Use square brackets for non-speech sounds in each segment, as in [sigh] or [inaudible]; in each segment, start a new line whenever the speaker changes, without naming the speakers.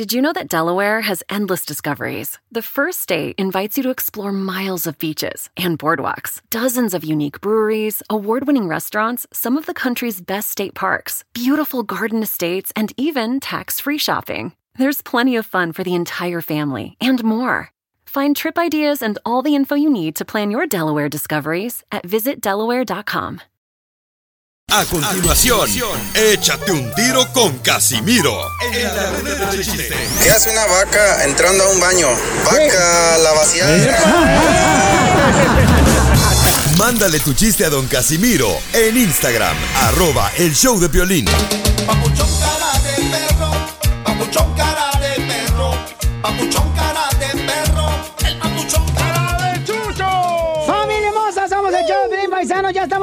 Did you know that Delaware has endless discoveries? The first state invites you to explore miles of beaches and boardwalks, dozens of unique breweries, award winning restaurants, some of the country's best state parks, beautiful garden estates, and even tax free shopping. There's plenty of fun for the entire family and more. Find trip ideas and all the info you need to plan your Delaware discoveries at visitdelaware.com.
A continuación, échate un tiro con Casimiro. En la chiste.
¿Qué hace una vaca entrando a un baño? Vaca, la vaciada. [laughs]
Mándale tu chiste a don Casimiro en Instagram, arroba el show de violín.
Papuchón cara de perro, papuchón cara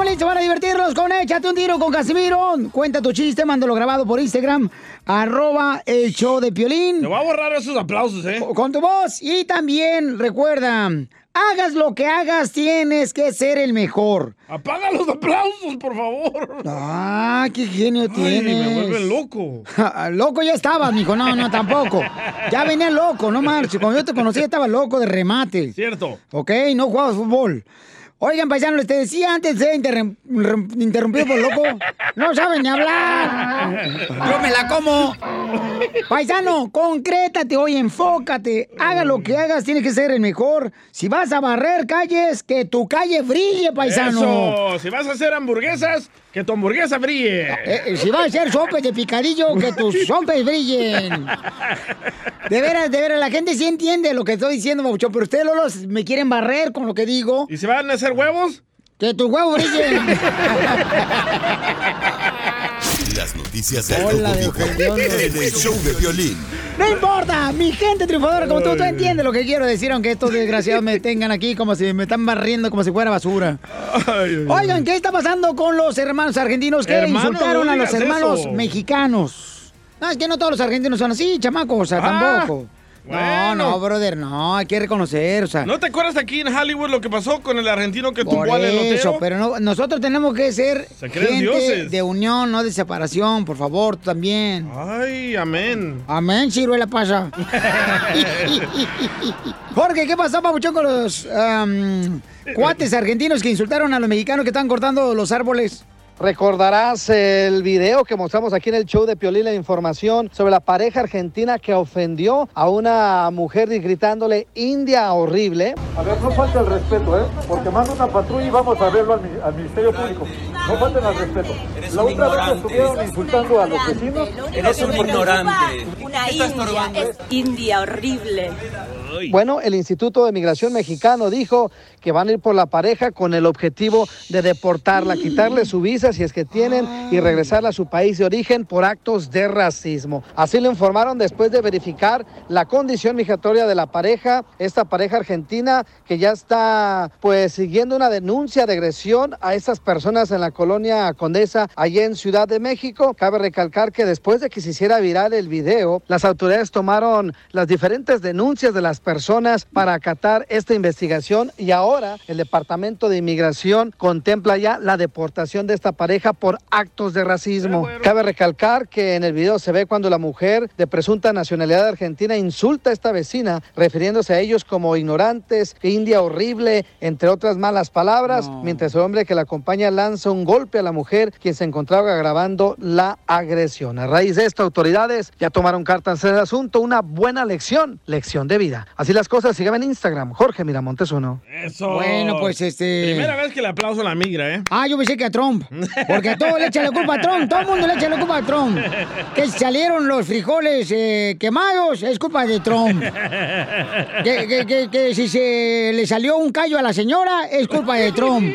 Estamos listos para divertirnos con Échate un tiro con Casimiro. Cuenta tu chiste, mándalo grabado por Instagram. Arroba el show de Piolín.
Te voy a borrar esos aplausos, ¿eh?
Con tu voz. Y también, recuerda, hagas lo que hagas, tienes que ser el mejor.
Apaga los aplausos, por favor.
Ah, qué genio
Ay,
tienes.
me vuelve loco. [laughs]
loco ya estabas, mijo. No, no, tampoco. Ya venía loco, no marches. Cuando yo te conocí estaba loco de remate.
Cierto.
Ok, no jugabas fútbol. Oigan, paisanos, les te decía antes de interrumpido por loco. No saben ni hablar. Yo me la como. Paisano, concrétate hoy, enfócate. Haga lo que hagas, tienes que ser el mejor. Si vas a barrer calles, que tu calle brille, paisano.
Eso, si vas a hacer hamburguesas, que tu hamburguesa brille.
Eh, eh, si vas a hacer sopes de picadillo, que tus [laughs] sopes brillen. De veras, de veras, la gente sí entiende lo que estoy diciendo, Maucho, pero ustedes, Lolos, me quieren barrer con lo que digo.
¿Y si van a hacer huevos?
Que tus huevos brillen. [laughs]
Noticias del
Hola, ofendido.
en el show de violín.
No importa, mi gente triunfadora como tú, tú entiendes lo que quiero decir, aunque estos desgraciados me tengan aquí como si me están barriendo como si fuera basura. Oigan, ¿qué está pasando con los hermanos argentinos que
Hermano,
insultaron
no
a los hermanos
eso.
mexicanos? No, es que no todos los argentinos son así, chamacos, o sea,
Ah,
tampoco. No,
bueno.
no, brother, no, hay que reconocer, o sea.
¿No te acuerdas aquí en Hollywood lo que pasó con el argentino que tumbó al elotero?
pero no- nosotros tenemos que ser
Se
gente
dioses.
de unión, no de separación, por favor, tú también.
Ay, amén.
Amén, ciruela pasa. [laughs] Jorge, ¿qué pasó, Pabuchón, con los am, cuates argentinos que insultaron a los mexicanos que están cortando los árboles?
Recordarás el video que mostramos aquí en el show de Piolín, la información sobre la pareja argentina que ofendió a una mujer gritándole India horrible.
A ver, no falta el respeto, ¿eh? Porque manda una patrulla y vamos a verlo al, al Ministerio Público. No falten al respeto. La otra vez que estuvieron insultando a los vecinos.
Eres un ignorante.
Una india, es india horrible.
Bueno, el Instituto de Migración Mexicano dijo que van a ir por la pareja con el objetivo de deportarla, quitarle su visa si es que tienen y regresarla a su país de origen por actos de racismo. Así lo informaron después de verificar la condición migratoria de la pareja, esta pareja argentina que ya está pues siguiendo una denuncia de agresión a estas personas en la colonia Condesa, allá en Ciudad de México. Cabe recalcar que después de que se hiciera viral el video, las autoridades tomaron las diferentes denuncias de las personas para acatar esta investigación y ahora el Departamento de Inmigración contempla ya la deportación de esta pareja por actos de racismo. Cabe recalcar que en el video se ve cuando la mujer de presunta nacionalidad argentina insulta a esta vecina, refiriéndose a ellos como ignorantes, india horrible, entre otras malas palabras, mientras el hombre que la acompaña lanza un golpe a la mujer, quien se encontraba grabando la agresión. A raíz de esto, autoridades ya tomaron cartas en el asunto, una buena lección, lección de vida. Así las cosas, síganme en Instagram, Jorge Miramontes uno.
Eso.
Bueno, pues este.
Primera vez que le aplauso a la migra, ¿eh?
Ah, yo pensé que a Trump. Porque a todo le echa la culpa a Trump. Todo el mundo le echa la culpa a Trump. Que salieron los frijoles eh, quemados, es culpa de Trump. Que, que- que- que si se le salió un callo a la señora, es culpa de Trump.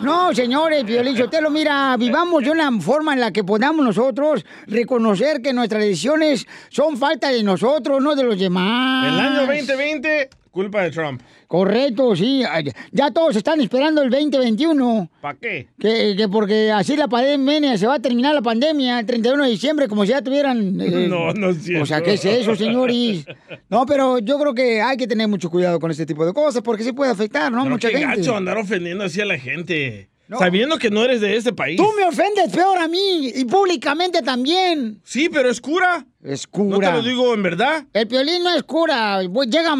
No, señores, Violín lo mira, vivamos de una forma en la que podamos nosotros reconocer que nuestras decisiones son falta de nosotros, no de los demás.
El año 2020 Culpa de Trump.
Correcto, sí. Ya todos están esperando el 2021.
¿Para qué?
Que, que porque así la pandemia se va a terminar la pandemia el 31 de diciembre, como si ya tuvieran. eh, [laughs]
No, no es cierto.
O sea, ¿qué es eso, señores? No, pero yo creo que hay que tener mucho cuidado con este tipo de cosas porque sí puede afectar, ¿no?
Pero
Mucha
qué
gente.
gacho andar ofendiendo así a la gente. Sabiendo que no eres de este país.
Tú me ofendes peor a mí y públicamente también.
Sí, pero es cura.
Es
No
cura.
te lo digo en verdad.
El piolín no es cura, pues llega a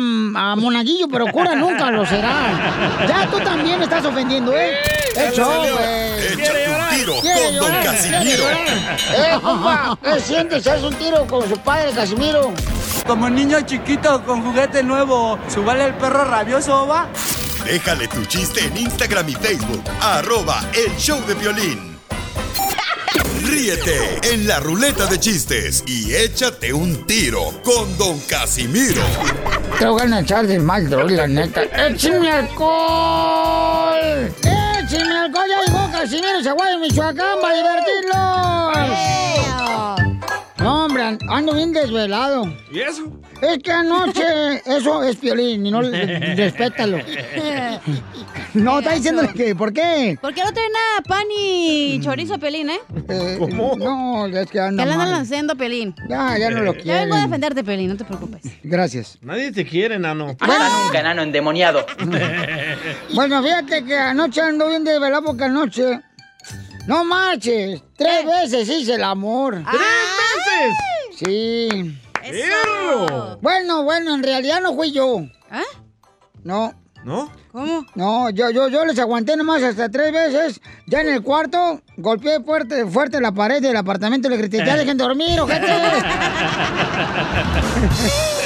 Monaguillo, pero cura nunca lo será. Ya tú también me estás ofendiendo, ¿eh?
Échate un tiro Don Casimiro.
Eh, compa, ¿qué sientes? ¿Haz un tiro con su padre, Casimiro?
Como niño chiquito con juguete nuevo, ¿subale el perro rabioso, va?
Déjale tu chiste en Instagram y Facebook. Arroba El Show de Violín. Ríete en la ruleta de chistes y échate un tiro con Don Casimiro.
Te voy a echar de mal, droga, la neta. ¡Échame alcohol! ¡Échame alcohol! Ya llegó Casimiro Zaguayo, Michoacán, para divertirlos. Hombre, ando bien desvelado.
¿Y eso?
Es que anoche, [laughs] eso es piolín, y no respétalo. No, está diciéndole que, ¿por qué?
¿Por qué no traen a pan y chorizo a Pelín, eh?
¿Cómo? No, es que anda
Que le andan lanzando a Pelín.
Ya, ya no lo
Ya
quieren.
vengo a defenderte, Pelín, no te preocupes.
Gracias.
Nadie te quiere, nano.
nunca, enano endemoniado. [laughs]
Bueno, fíjate que anoche ando bien desvelado porque anoche... No marches, tres veces hice el amor.
¿Tres
veces? Sí.
Eso.
Bueno, bueno, en realidad no fui yo.
¿Ah?
No.
¿No?
¿Cómo?
No, yo, yo, yo les aguanté nomás hasta tres veces. Ya en el cuarto, golpeé fuerte, fuerte la pared del apartamento y le grité, ya dejen dormir, ojete. [laughs]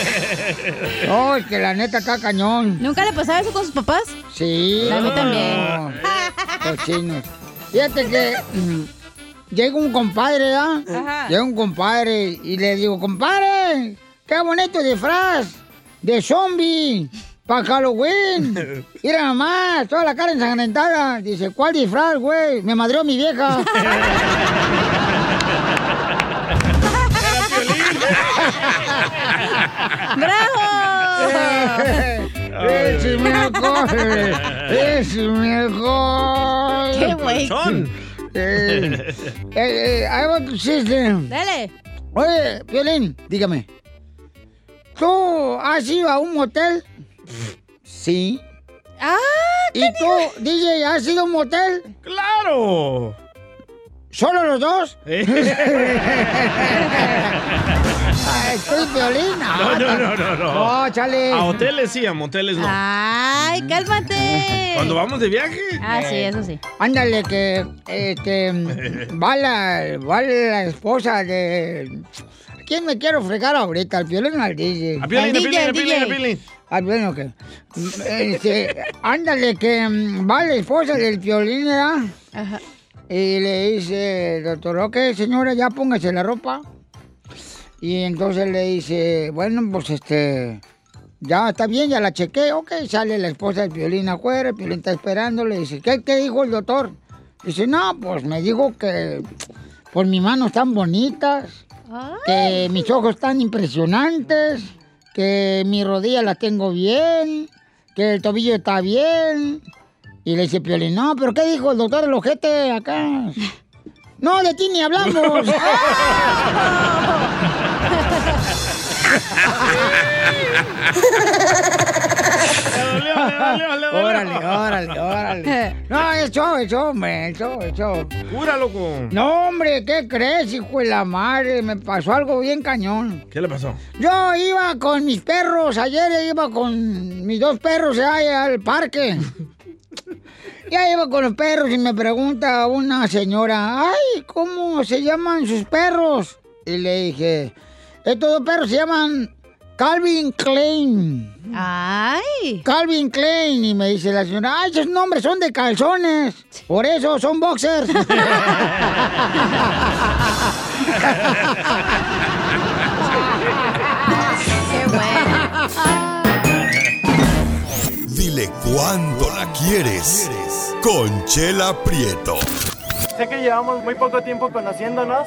No, es que la neta acá cañón.
¿Nunca le pasaba eso con sus papás?
Sí.
A mí también.
Cochinos. Fíjate que mm, llega un compadre, ¿ah? Llega un compadre y le digo, compadre, qué bonito disfraz de zombie para Halloween. [laughs] Mira nomás, toda la cara ensangrentada. Dice, ¿cuál disfraz, güey? Me madreó mi vieja. [laughs]
¡Bravo! [laughs]
¡Es mejor! ¡Es mejor!
¡Qué güey!
Eh, eh, eh, ahí va tu chiste.
Dale.
Oye, Violín, dígame. ¿Tú has ido a un motel? Sí.
¡Ah!
¿Y tú, DJ, has ido a un motel?
¡Claro!
¿Solo los dos? [laughs]
Eh.
Ay, Estoy violín.
No, no, no, no, no.
No, chale.
A hoteles sí, a moteles no.
¡Ay, cálmate!
Cuando vamos de viaje.
Ah, sí, eso sí.
Ándale, que este, [laughs] va, la, va la esposa de... ¿A ¿Quién me quiero fregar ahorita? ¿Al violín o al DJ?
Al
Piolín,
DJ,
a Piolín, a
DJ.
Piolín.
Ah, bueno, que. Este, ándale, que mm, va la esposa del violín, ¿verdad?
Ajá.
Y le dice, doctor, ok, señora, ya póngase la ropa. Y entonces le dice, bueno, pues este, ya está bien, ya la chequé. Ok, sale la esposa del violín afuera, el violín está esperando. Le dice, ¿qué, qué dijo el doctor? Dice, no, pues me dijo que por mis manos están bonitas, que mis ojos están impresionantes, que mi rodilla la tengo bien, que el tobillo está bien. Y le dice Piolín, no, pero ¿qué dijo el doctor el ojete acá? [laughs] No, de ti ni hablamos. [laughs] órale, órale, órale. No, es show, es show, hombre, es show, es show.
Cura, loco.
No, hombre, ¿qué crees, hijo de la madre? Me pasó algo bien cañón.
¿Qué le pasó?
Yo iba con mis perros, ayer iba con mis dos perros allá al parque. [laughs] Ya iba con los perros y me pregunta una señora, ay, ¿cómo se llaman sus perros? Y le dije, estos dos perros se llaman Calvin Klein.
¡Ay!
Calvin Klein. Y me dice la señora, ay, esos nombres son de calzones. Por eso son boxers. [laughs]
¡Qué bueno!
Dile cuándo la quieres. Conchela Prieto.
Sé que llevamos muy poco tiempo conociéndonos.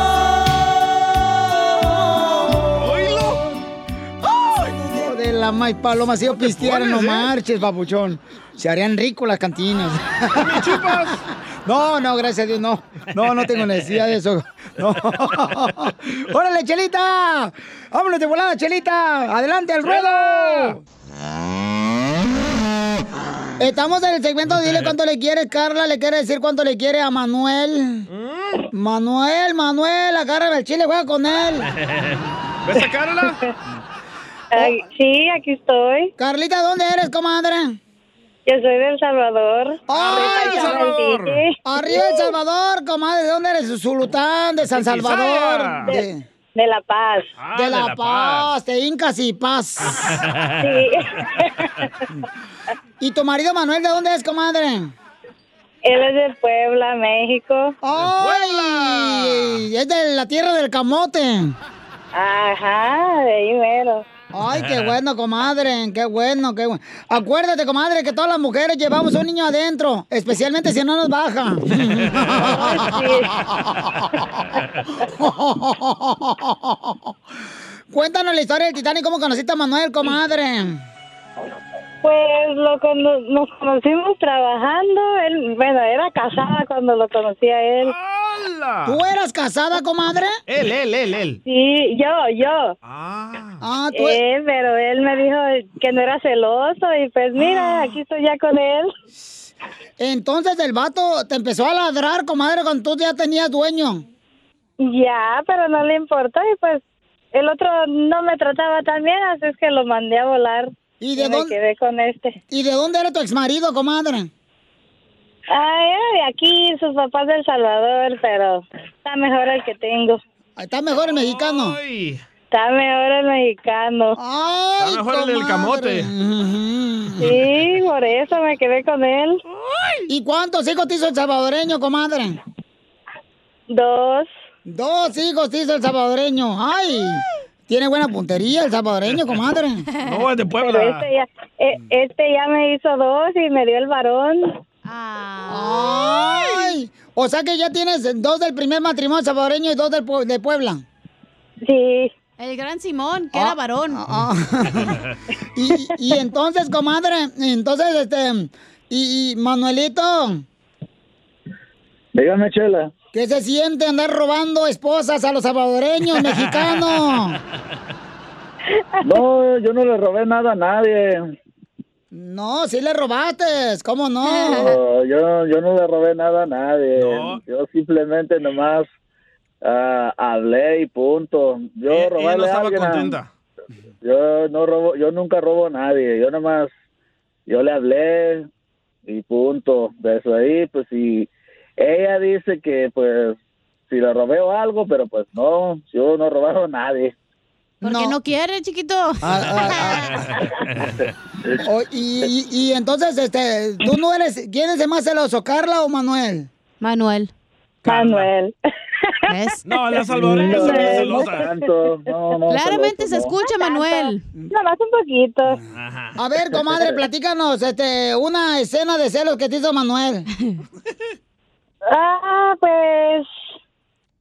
La maíz paloma, si yo pisteara, no
eh?
marches, papuchón. Se harían ricos las cantinas. [laughs] No, no, gracias a Dios, no. No, no tengo necesidad de eso. No. [laughs] ¡Órale, Chelita! ¡Vámonos de volada, Chelita! ¡Adelante, al ruedo! Estamos en el segmento de Dile cuánto le quieres, Carla. ¿Le quiere decir cuánto le quiere a Manuel? Manuel, Manuel, agárrame el chile, juega con él.
¿Ves a Carla? [laughs]
sí, aquí estoy. Carlita, ¿dónde eres, comadre?
Yo soy del Salvador.
¡Ay, El Salvador! Arriba El Salvador, comadre. ¿De dónde eres? Zulután, de San Salvador.
De, de La Paz.
de La, Paz, de Incas y Paz. [laughs] [laughs] ¿Y tu marido Manuel de dónde es, comadre?
Él es de Puebla, México.
¡Ay! Es de la tierra del camote.
Ajá, de ahí mero.
Ay, qué bueno, comadre, qué bueno, qué bueno. Acuérdate, comadre, que todas las mujeres llevamos un niño adentro, especialmente si no nos baja. [laughs] Cuéntanos la historia del Titanic, cómo conociste a Manuel, comadre.
Pues lo cono- nos conocimos trabajando. Él, bueno, era casada cuando lo conocí a él.
¿Tú eras casada, comadre?
Él, él, él, él.
Sí, yo, yo.
Ah, tú...
Eh, pero él me dijo que no era celoso y pues mira, aquí estoy ya con él.
Entonces el vato te empezó a ladrar, comadre, cuando tú ya tenías dueño.
Ya, pero no le importó y pues el otro no me trataba tan bien, así es que lo mandé a volar.
¿Y de
me
dónde-
quedé con este.
¿Y de dónde era tu exmarido, comadre?
Ah, era de aquí, sus papás del Salvador, pero está mejor el que tengo.
Está mejor el mexicano.
Está mejor el mexicano.
Ay,
Está mejor el del camote.
Sí, por eso me quedé con él.
¿Y cuántos hijos te hizo el salvadoreño, comadre?
Dos.
Dos hijos te hizo el salvadoreño. Ay, tiene buena puntería el salvadoreño, comadre.
No, es de
Pero este ya, eh, este ya me hizo dos y me dio el varón.
Ay, o sea que ya tienes dos del primer matrimonio salvadoreño y dos del de Puebla.
Sí.
El gran Simón, que era varón.
Y, y entonces, comadre, entonces, este, y, y Manuelito,
Dígame, Chela.
¿Qué se siente andar robando esposas a los salvadoreños [laughs] mexicanos?
No, yo no le robé nada a nadie.
No, sí le robaste, ¿cómo no?
No, yo, yo no le robé nada a nadie. Yo simplemente nomás ah, hablé y punto. Yo
ella
robarle
no
a
estaba
a-
contenta.
Yo no robo, yo nunca robo a nadie. Yo nomás, yo le hablé y punto. De eso ahí, pues si ella dice que pues si le robé o algo, pero pues no, yo no robaron a nadie.
Porque no, quiere, chiquito. [laughs]
O- y, y- y entonces, este, ¿tú no eres, quién es el más celoso, Carla o Manuel?
Manuel.
Manuel.
No, la salvadoreña es la celosa.
Claramente se escucha, Manuel.
Nada más un poquito.
A ver, comadre, platícanos, este, una escena de celos que te hizo Manuel. [laughs]
Ah, pues.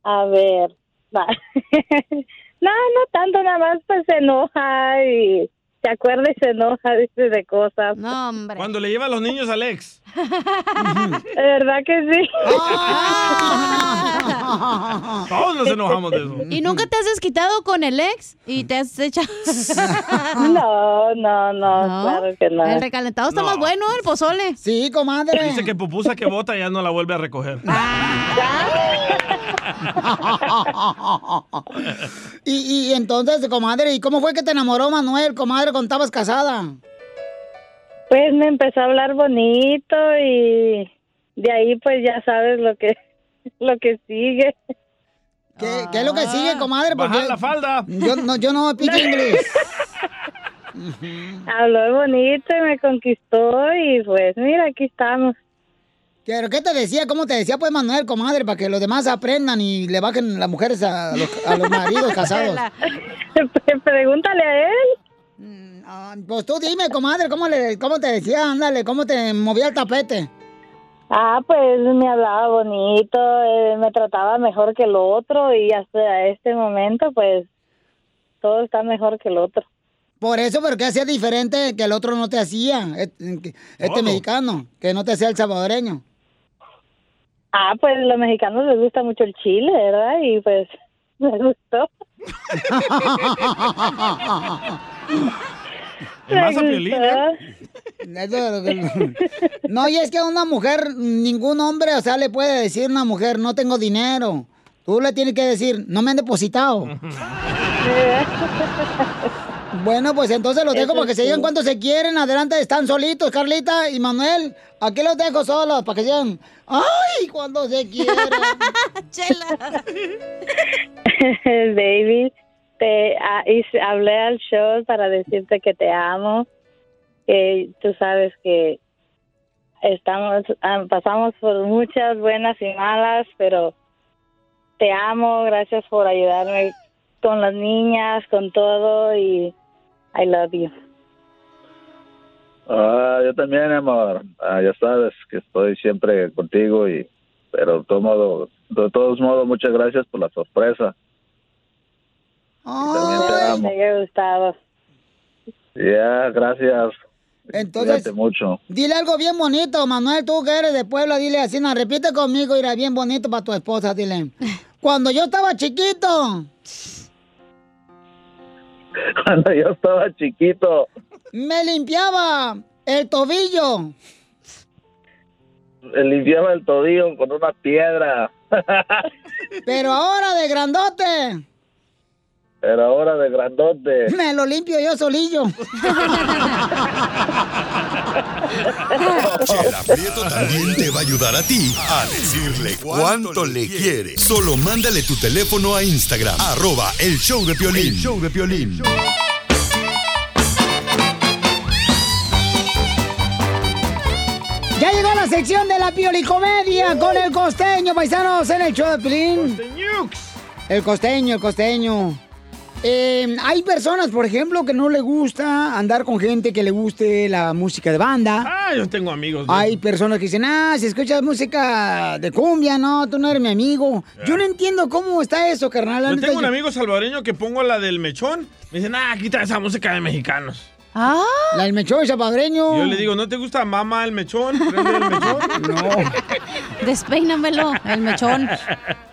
A ver. va. [laughs] no, no tanto, nada más pues se enoja y se acuerda y se enoja, dice de cosas.
No, hombre.
Cuando le lleva a los niños al ex. [laughs]
De verdad que sí. [laughs]
Todos nos enojamos de eso.
¿Y nunca te has desquitado con el ex? ¿Y te has echado...? [laughs]
no, no, no, claro que no.
El recalentado está más bueno, el pozole.
Sí, comadre.
Dice que pupusa que bota ya no la vuelve a recoger.
Y, y entonces, comadre, ¿y cómo fue que te enamoró Manuel, comadre, cuando estabas casada?
Pues me empezó a hablar bonito y de ahí pues ya sabes lo que lo que sigue.
¿Qué, qué es lo que sigue, comadre? Porque
Bajar la falda.
Yo no, yo no pico inglés. [laughs]
Habló bonito y me conquistó y pues mira, aquí estamos.
¿Pero qué te decía? ¿Cómo te decía, pues, Manuel, comadre, para que los demás aprendan y le bajen las mujeres a los, a los maridos casados? [laughs]
Pregúntale a él.
Pues tú dime, comadre, ¿cómo, le, cómo te decía? Ándale, ¿cómo te movía el tapete?
Ah, pues me hablaba bonito, eh, me trataba mejor que el otro y hasta este momento, pues, todo está mejor que el otro.
Por eso, pero ¿qué hacía diferente que el otro no te hacía? Este, este mexicano, que no te hacía el salvadoreño.
Ah, pues los mexicanos les gusta mucho el chile, ¿verdad? Y pues [laughs] me gustó.
a Piolín, ¿eh?
Eso- No, y es que a una mujer, ningún hombre, o sea, le puede decir a una mujer, no tengo dinero. Tú le tienes que decir, no me han depositado. [laughs] Bueno, pues entonces los dejo
Eso
para que se digan cuánto se quieren. Adelante, están solitos, Carlita y Manuel. Aquí los dejo solos para que se digan, ¡ay, cuando se quieren! [laughs]
Chela. [laughs]
Baby, te ah, hice- hablé al show para decirte que te amo, que tú sabes que estamos ah, pasamos por muchas buenas y malas, pero te amo, gracias por ayudarme con las niñas, con todo y I love you.
Ah, yo también, amor. Ah, ya sabes que estoy siempre contigo y, pero de todo modo, de todos modos, muchas gracias por la sorpresa. También te amo.
Me gustado.
Ya, gracias.
Entonces,
Cuídate mucho.
dile algo bien bonito, Manuel, tú que eres de Puebla, dile así, no, repite conmigo, irá bien bonito para tu esposa, dile. [laughs] Cuando yo estaba chiquito, [laughs]
Cuando yo estaba chiquito,
me limpiaba el tobillo.
me limpiaba el tobillo con una piedra. [laughs]
Pero ahora de grandote,
Pero ahora de grandote.
me lo limpio yo solillo. [laughs]
Chela Prieto también te va a ayudar a ti a decirle cuánto le quiere. Solo mándale tu teléfono a Instagram, arroba el show de Piolín. El show de Piolín.
Ya llegó la sección de la piolicomedia con el costeño, paisanos, en el show de Pilín. El costeño, el costeño. Eh, hay personas, por ejemplo, que no le gusta andar con gente que le guste la música de banda.
Ah, yo tengo amigos.
Hay personas que dicen, ah, si escuchas música de cumbia, no, tú no eres mi amigo. Yo no entiendo cómo está eso, carnal.
Yo tengo un
yo-
amigo salvadoreño que pongo la del mechón. Me dicen, ah, quita esa música de mexicanos.
Ah, la del mechón salvadoreño.
Yo le digo, ¿no te gusta mamá el mechón? ¿Prende el mechón? [laughs]
No.
Despeínamelo, el mechón.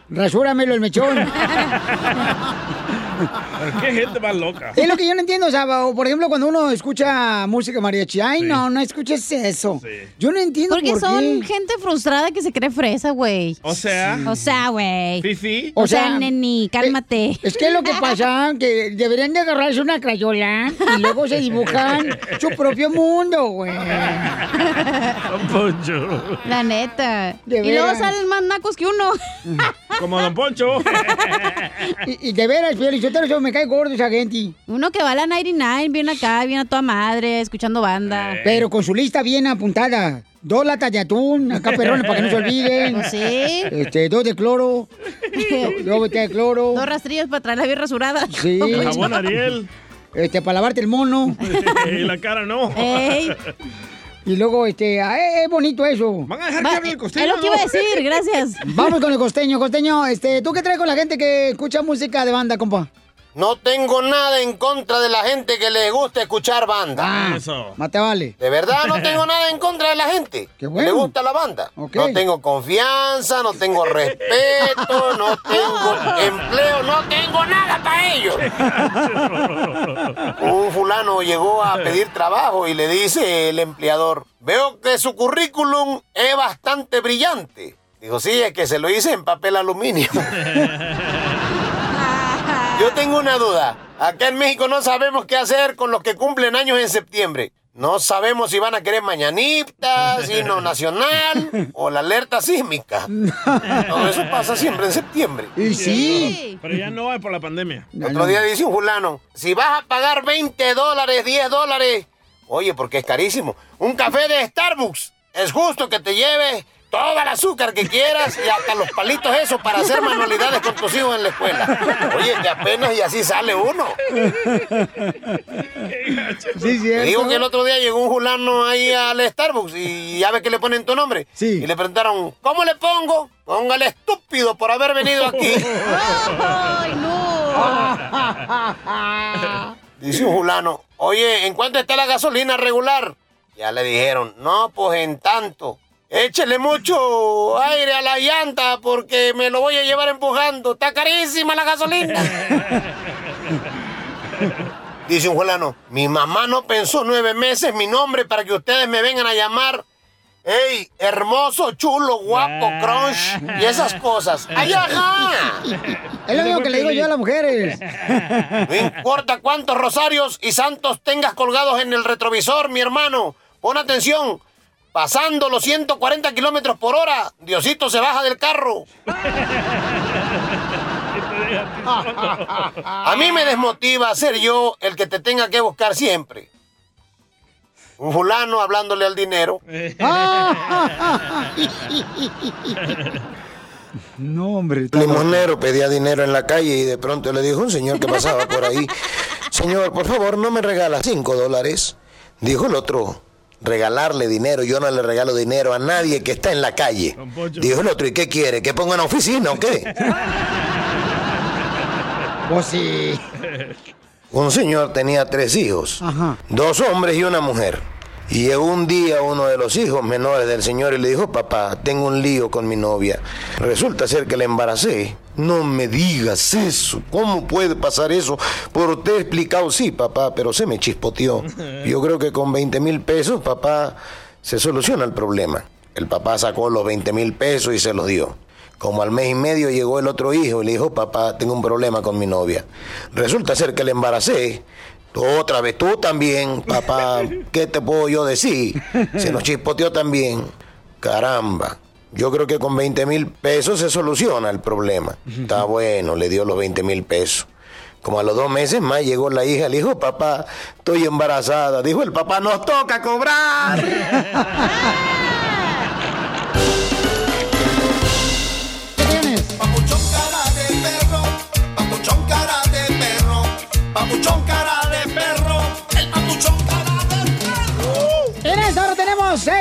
Rasúramelo el mechón. [laughs] [laughs]
Qué gente más loca.
Es lo que yo no entiendo, o sea, o, por ejemplo, cuando uno escucha música mariachi, ay, no, no escuches eso. Yo no entiendo
Porque
por
son
qué.
gente frustrada que se cree fresa, güey.
O sea.
O sea, güey.
Fifi.
O, sea, neni, cálmate.
Es que lo que pasa [laughs] que deberían de agarrarse una crayola y luego se dibujan su propio mundo, güey.
Don Poncho.
La neta.
De
y luego salen más nacos que uno.
Como Don Poncho.
Y, y de veras, Eso me cae gordo esa gente.
Uno que va a la 99, viene acá, viene a toda madre, escuchando banda.
Pero con su lista bien apuntada. Dos latas de atún, acá perrones para que no se olviden. [laughs]
Sí.
Este, dos de cloro. do- [laughs] Dos botellas de cloro.
Dos rastrillos para traerla bien rasurada.
Sí. [laughs]
Jabón Ariel.
Este, para lavarte el mono.
y la cara no.
Ey.
Y luego, este, ah, eh, es bonito eso.
Van a dejar
Va-
que hable el costeño.
es lo que iba a decir, gracias.
Vamos con el [laughs] costeño, costeño. Este, ¿tú qué traes con la gente que escucha música de banda, compa?
No tengo nada en contra de la gente que le gusta escuchar banda.
Ah,
Eso.
Más te vale.
De verdad no tengo [laughs] nada en contra de la gente
Qué
que
bueno.
le gusta la banda. No tengo confianza, no tengo respeto, no tengo empleo, no tengo nada para ellos. [laughs] Un fulano llegó a pedir trabajo y le dice el empleador, veo que su currículum es bastante brillante. Dijo, sí, es que se lo hice en papel aluminio. [laughs] Yo tengo una duda. Acá en México no sabemos qué hacer con los que cumplen años en septiembre. No sabemos si van a querer mañanitas, [laughs] himno nacional o la alerta sísmica. [laughs] Todo eso pasa siempre en septiembre.
Y sí.
Pero ya no hay por la pandemia.
Otro día dice un fulano, si vas a pagar 20 dólares, 10 dólares, oye, porque es carísimo, un café de Starbucks, es justo que te lleves
toda el azúcar que quieras y hasta los palitos esos para hacer manualidades con tus hijos en la escuela. Oye, que apenas y así sale uno.
Sí,
digo que el otro día llegó un fulano ahí al Starbucks y ya ve que le ponen tu nombre.
Sí.
Y le preguntaron, ¿cómo le pongo? Póngale estúpido por haber venido aquí.
¡Ay, no!
Dice un fulano, oye, ¿en cuánto está la gasolina regular? Ya le dijeron, no, pues en tanto. Échele mucho aire a la llanta porque me lo voy a llevar empujando. Está carísima la gasolina. [laughs] Dice un fulano, mi mamá no pensó nueve meses mi nombre para que ustedes me vengan a llamar. ¡Ey, hermoso, chulo, guapo, crunch! Y esas cosas. ¡Ay, ajá!
Es lo mismo que le digo yo a las mujeres.
No importa cuántos rosarios y santos tengas colgados en el retrovisor, mi hermano. Pon atención. Pasando los 140 kilómetros por hora, Diosito se baja del carro. A mí me desmotiva ser yo el que te tenga que buscar siempre. Un fulano hablándole al dinero.
No, hombre.
Limonero pedía dinero en la calle y de pronto le dijo un señor que pasaba por ahí, señor, por favor, ¿no me regala cinco dólares? Dijo el otro, regalarle dinero, yo no le regalo dinero a nadie que está en la calle. Dijo el otro, ¿y qué quiere? ¿Que ponga una oficina o qué? [laughs]
Pues sí.
Un señor tenía tres hijos,
Ajá.
dos hombres y una mujer. Y llegó un día uno de los hijos menores del señor y le dijo, papá, tengo un lío con mi novia. Resulta ser que la embaracé. No me digas eso. ¿Cómo puede pasar eso? Por te he explicado, sí, papá, pero se me chispoteó. [laughs] Yo creo que con 20 mil pesos, papá, se soluciona el problema. El papá sacó los 20 mil pesos y se los dio. Como al mes y medio llegó el otro hijo y le dijo, papá, tengo un problema con mi novia. Resulta ser que la embaracé. Otra vez tú también, papá, [laughs] ¿qué te puedo yo decir? Se nos [laughs] chispoteó también. Caramba. Yo creo que con 20 mil pesos se soluciona el problema. Está bueno, le dio los 20 mil pesos. Como a los dos meses más llegó la hija, le dijo, papá, estoy embarazada. Dijo el papá, nos toca cobrar. [laughs]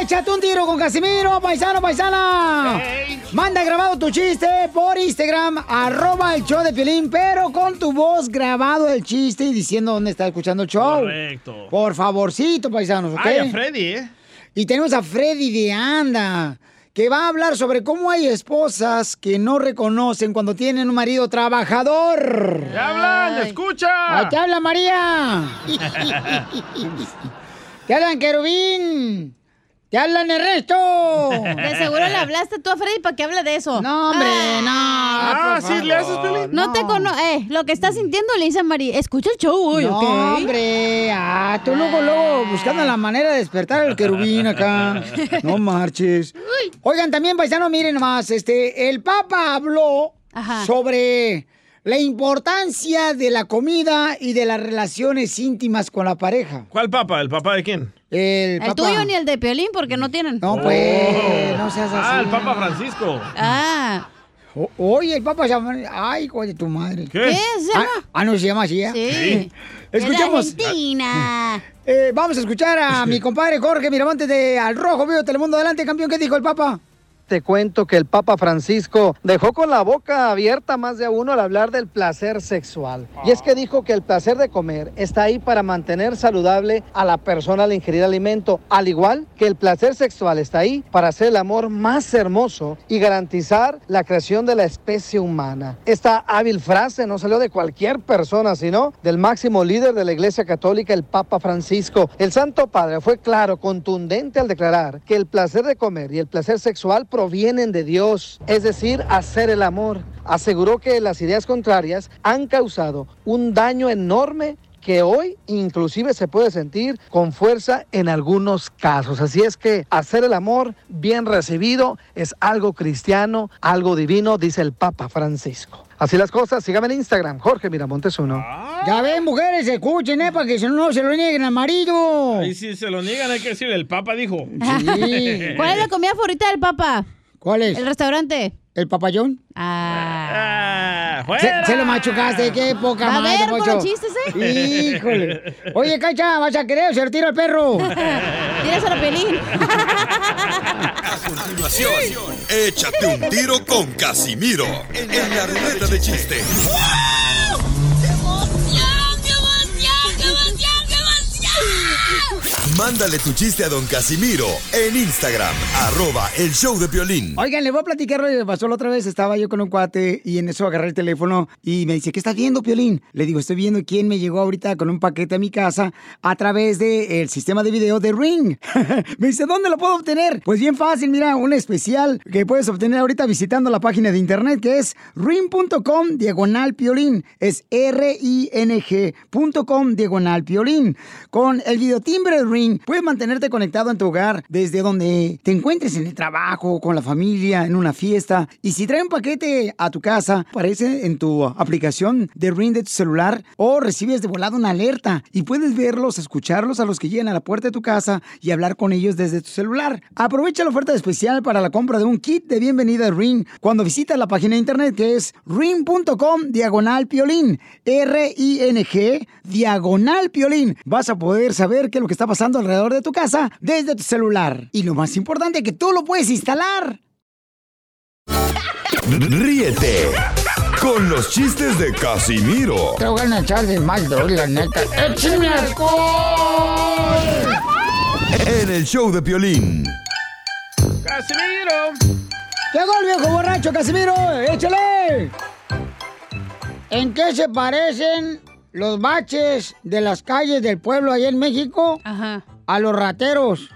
Échate un tiro con Casimiro, paisano, paisana. Manda grabado tu chiste por Instagram, arroba el show de Piolín, pero con tu voz grabado el chiste y diciendo dónde está escuchando el show.
Correcto.
Por favorcito, paisanos, ¿ok?
Ay, a Freddy, ¿eh?
Y tenemos a Freddy de Anda, que va a hablar sobre cómo hay esposas que no reconocen cuando tienen un marido trabajador.
¡Te hablan! ¡Escucha!
¡Ahí te habla María! [laughs] [laughs] ¡Te hablan querubín! ¡Te hablan Ernesto! [laughs]
De seguro le hablaste tú a Freddy para que hable de eso.
No, hombre, no.
Ah, ¿sí le haces. Piolín?
No, te conozco. Eh, lo que estás sintiendo le dice a María. Escucha el show hoy,
No,
¿ok?
hombre, ah, tú luego, luego buscando la manera de despertar al querubín acá. No [laughs] marches. Oigan, también, paisano, miren nomás, este, el Papa habló sobre la importancia de la comida y de las relaciones íntimas con la pareja.
¿Cuál papa? ¿El papá de quién?
El,
El tuyo ni el de Piolín porque no tienen.
No, pues, no seas así.
Ah, el Papa Francisco.
Ah.
O- oye, el Papa se llama... Ay, hijo de tu madre.
¿Qué? ¿Qué
se llama?
Ah, ah, no se llama así, ¿eh?
Sí.
Escuchemos.
De Argentina. [laughs]
Eh, vamos a escuchar a [laughs] mi compadre Jorge Miramontes de Al Rojo Vivo Telemundo. Adelante, campeón. ¿Qué dijo el Papa?
Te cuento que el Papa Francisco dejó con la boca abierta más de a uno al hablar del placer sexual. Y es que dijo que el placer de comer está ahí para mantener saludable a la persona al ingerir alimento, al igual que el placer sexual está ahí para hacer el amor más hermoso y garantizar la creación de la especie humana. Esta hábil frase no salió de cualquier persona, sino del máximo líder de la Iglesia Católica, el Papa Francisco. El Santo Padre fue claro, contundente al declarar que el placer de comer y el placer sexual provienen de Dios, es decir, hacer el amor. Aseguró que las ideas contrarias han causado un daño enorme que hoy inclusive se puede sentir con fuerza en algunos casos. Así es que hacer el amor bien recibido es algo cristiano, algo divino, dice el Papa Francisco. Así las cosas, síganme en Instagram, Jorge Miramontes uno.
Ya ven, mujeres, escuchen, ¿eh? Para que si no, no se lo nieguen al marido.
Y si se lo niegan, hay que decirle, el Papa dijo. [laughs]
¿Cuál es la comida favorita del papá?
¿Cuál es?
El restaurante.
¿El papayón?
Ah.
Se, se lo machucaste, qué poca
A
madre,
ver,
Poncho.
puro chistes, ¿eh?
Híjole. Oye, Cacha, ¿vas a querer o se lo tiro al perro? [laughs]
Tíraselo a Pelín.
A continuación, échate un tiro con Casimiro en la ruleta de chiste. Mándale tu chiste a don Casimiro en Instagram, arroba el show de violín.
Oigan, le voy a platicar lo que pasó la otra vez. Estaba yo con un cuate y en eso agarré el teléfono y me dice, ¿qué estás viendo, Piolín? Le digo, estoy viendo quién me llegó ahorita con un paquete a mi casa a través del sistema de video de Ring. [laughs] me dice, ¿dónde lo puedo obtener? Pues bien fácil, mira, un especial que puedes obtener ahorita visitando la página de internet que es ring.com diagonal piolín. Es R-I-N-G.com diagonal piolín. Con el videotimbre de Puedes mantenerte conectado en tu hogar desde donde te encuentres en el trabajo, con la familia, en una fiesta. Y si trae un paquete a tu casa, aparece en tu aplicación de Ring de tu celular o recibes de volada una alerta y puedes verlos, escucharlos a los que llegan a la puerta de tu casa y hablar con ellos desde tu celular. Aprovecha la oferta especial para la compra de un kit de bienvenida de Ring cuando visitas la página de internet que es ring.com diagonal piolín. R-I-N-G diagonal piolín. Vas a poder saber qué es lo que está pasando alrededor de tu casa desde tu celular. Y lo más importante, que tú lo puedes instalar.
Ríete con los chistes de Casimiro
Te voy a echar de mal, la neta. ¡Échame alcohol!
en el show de Piolín.
¡Casimiro!
Llegó el viejo borracho, Casimiro. ¡Échale! ¿En qué se parecen los baches de las calles del pueblo allá en México? A los rateros.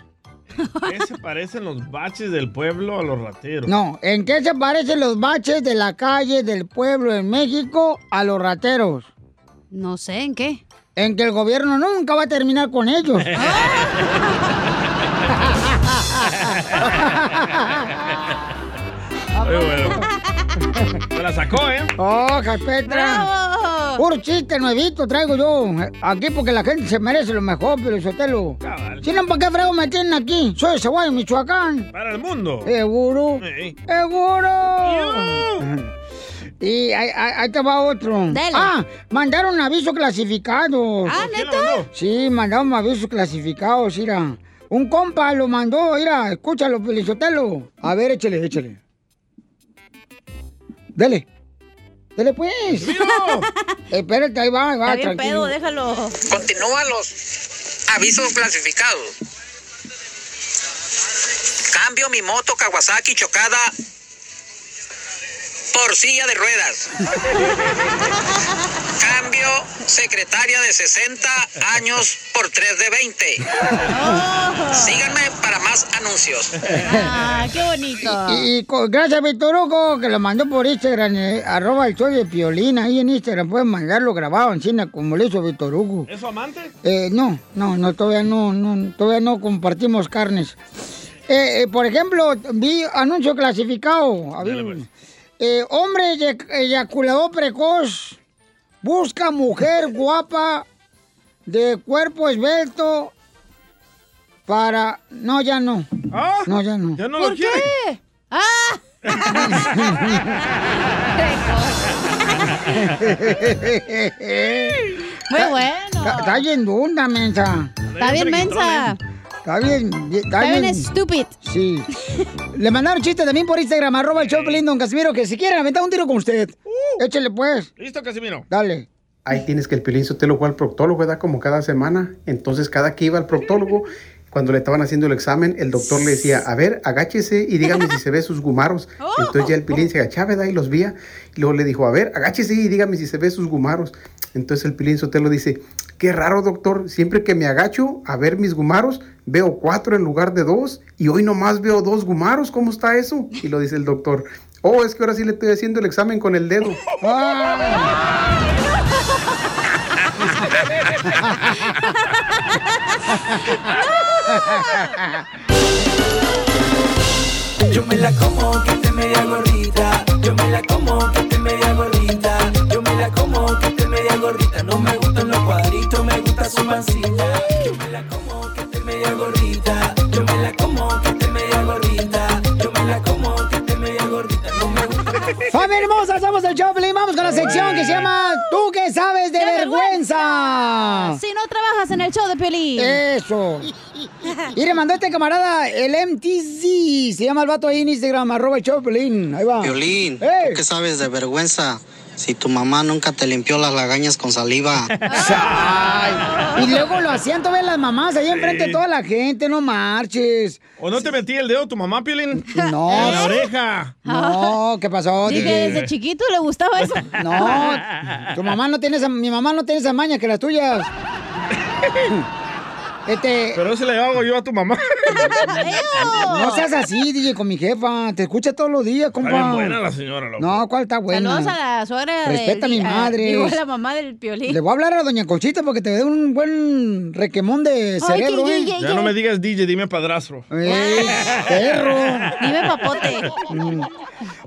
¿Qué se parecen los baches del pueblo a los rateros?
No, ¿en qué se parecen los baches de la calle del pueblo en México a los rateros?
No sé, ¿en qué?
En que el gobierno nunca va a terminar con ellos. [laughs]
Muy bueno. Se la sacó, ¿eh?
¡Oh, Petra! Puro chiste nuevito traigo yo. Aquí porque la gente se merece lo mejor, pero Sotelo. Si no, ¿para qué frego me tienen aquí? Soy de Zaguayo, Michoacán.
Para el mundo.
¿Seguro?
Sí.
¡Seguro! [laughs] Y ahí, te va otro. Ah, mandaron avisos clasificados.
Ah, ¿Quién lo ¿neta?
Sí, mandaron avisos clasificados, mira. Un compa lo mandó, mira, escúchalo, Pelizotelo. A ver, échale, échale. Dele. Dele, pues. [laughs] Espérate, ahí va, ahí va,
Está bien
tranquilo.
pedo, déjalo.
Continúan los avisos clasificados. Cambio mi moto Kawasaki chocada por silla de ruedas. [laughs] Cambio secretaria de 60 años por 3 de 20. Síganme para más anuncios.
Ah, qué bonito.
Y, gracias a Víctor Hugo, que lo mandó por Instagram, eh, arroba el show de Piolín. Ahí en Instagram pueden mandarlo grabado en cine como lo hizo Víctor Hugo.
¿Es su amante?
Eh, no, no, no, todavía no, no, todavía no compartimos carnes. Eh, eh, por ejemplo, vi anuncio clasificado. A ver, eh, hombre eyac- eyaculador precoz busca mujer [laughs] guapa de cuerpo esbelto para... No, ya no. No, ya no.
¿Ya no
¿Por
lo quiere?
qué? ¡Ah! [laughs] Muy bueno.
Está, está bien dunda, mensa.
Está bien mensa.
Está bien, bien- está,
bien stupid.
Sí. Le mandaron chiste también por Instagram, arroba el show Piolín, don Casimiro, que si quieren aventar un tiro con usted. Échele pues.
¿Listo, Casimiro?
Dale.
Ahí tienes que el Piolín Sotelo fue al proctólogo, ¿verdad? Como cada semana. Entonces, cada que iba al proctólogo, cuando le estaban haciendo el examen, el doctor le decía, a ver, agáchese y dígame si se ve sus gumaros. [laughs] Entonces ya el Pilín se agachaba, ¿verdad? Y los veía. Y luego le dijo, a ver, agáchese y dígame si se ve sus gumaros. Entonces el Pilín Sotelo dice, qué raro, doctor. Siempre que me agacho a ver mis gumaros, veo cuatro en lugar de dos. Y hoy nomás veo dos gumaros. ¿Cómo está eso? Y lo dice el doctor. Oh, es que ahora sí le estoy haciendo el examen con el dedo. [laughs]
Yo me la como que media gordita. Yo me la como que media gordita. Yo me la como me gusta mancilla. Yo me la como que esté media gordita. Yo me la como que esté media gordita. Yo me la como que esté
hermosa! Somos el Choplin. Vamos con la sección que se llama ¿Tú qué sabes de,
¡De
vergüenza?
Si no trabajas en el show de Piolín.
Eso. Y le mandó este camarada el MTZ. Se llama el vato ahí en Instagram, arroba el Choplin. Ahí va.
Violín,
¡Ey!
¿tú qué sabes de vergüenza? Si tu mamá nunca te limpió las lagañas con saliva. [laughs]
Ay, y luego lo hacían todas las mamás ahí enfrente de toda la gente, no marches.
¿O no te metí el dedo tu mamá, Piolín?
No.
En la oreja.
No, ¿qué pasó?
Dije, desde chiquito le gustaba eso. [laughs]
No, tu mamá no tiene esa, mi mamá no tiene esa maña que las tuyas. [laughs] Este,
Pero eso le hago yo a tu mamá.
no seas así, DJ, con mi jefa. Te escucha todos los días, compa.
Está bien buena la señora, loco.
No, ¿cuál está buena?
Saludos a la suegra
Respeta a mi madre.
Digo, a la mamá del Piolín.
Le voy a hablar a doña Conchita porque te dé un buen requemón de
Ay,
cerebro,
que-
¿eh?
que-
Ya no me digas DJ, dime padrastro.
Ey, perro.
Dime papote.
Mm.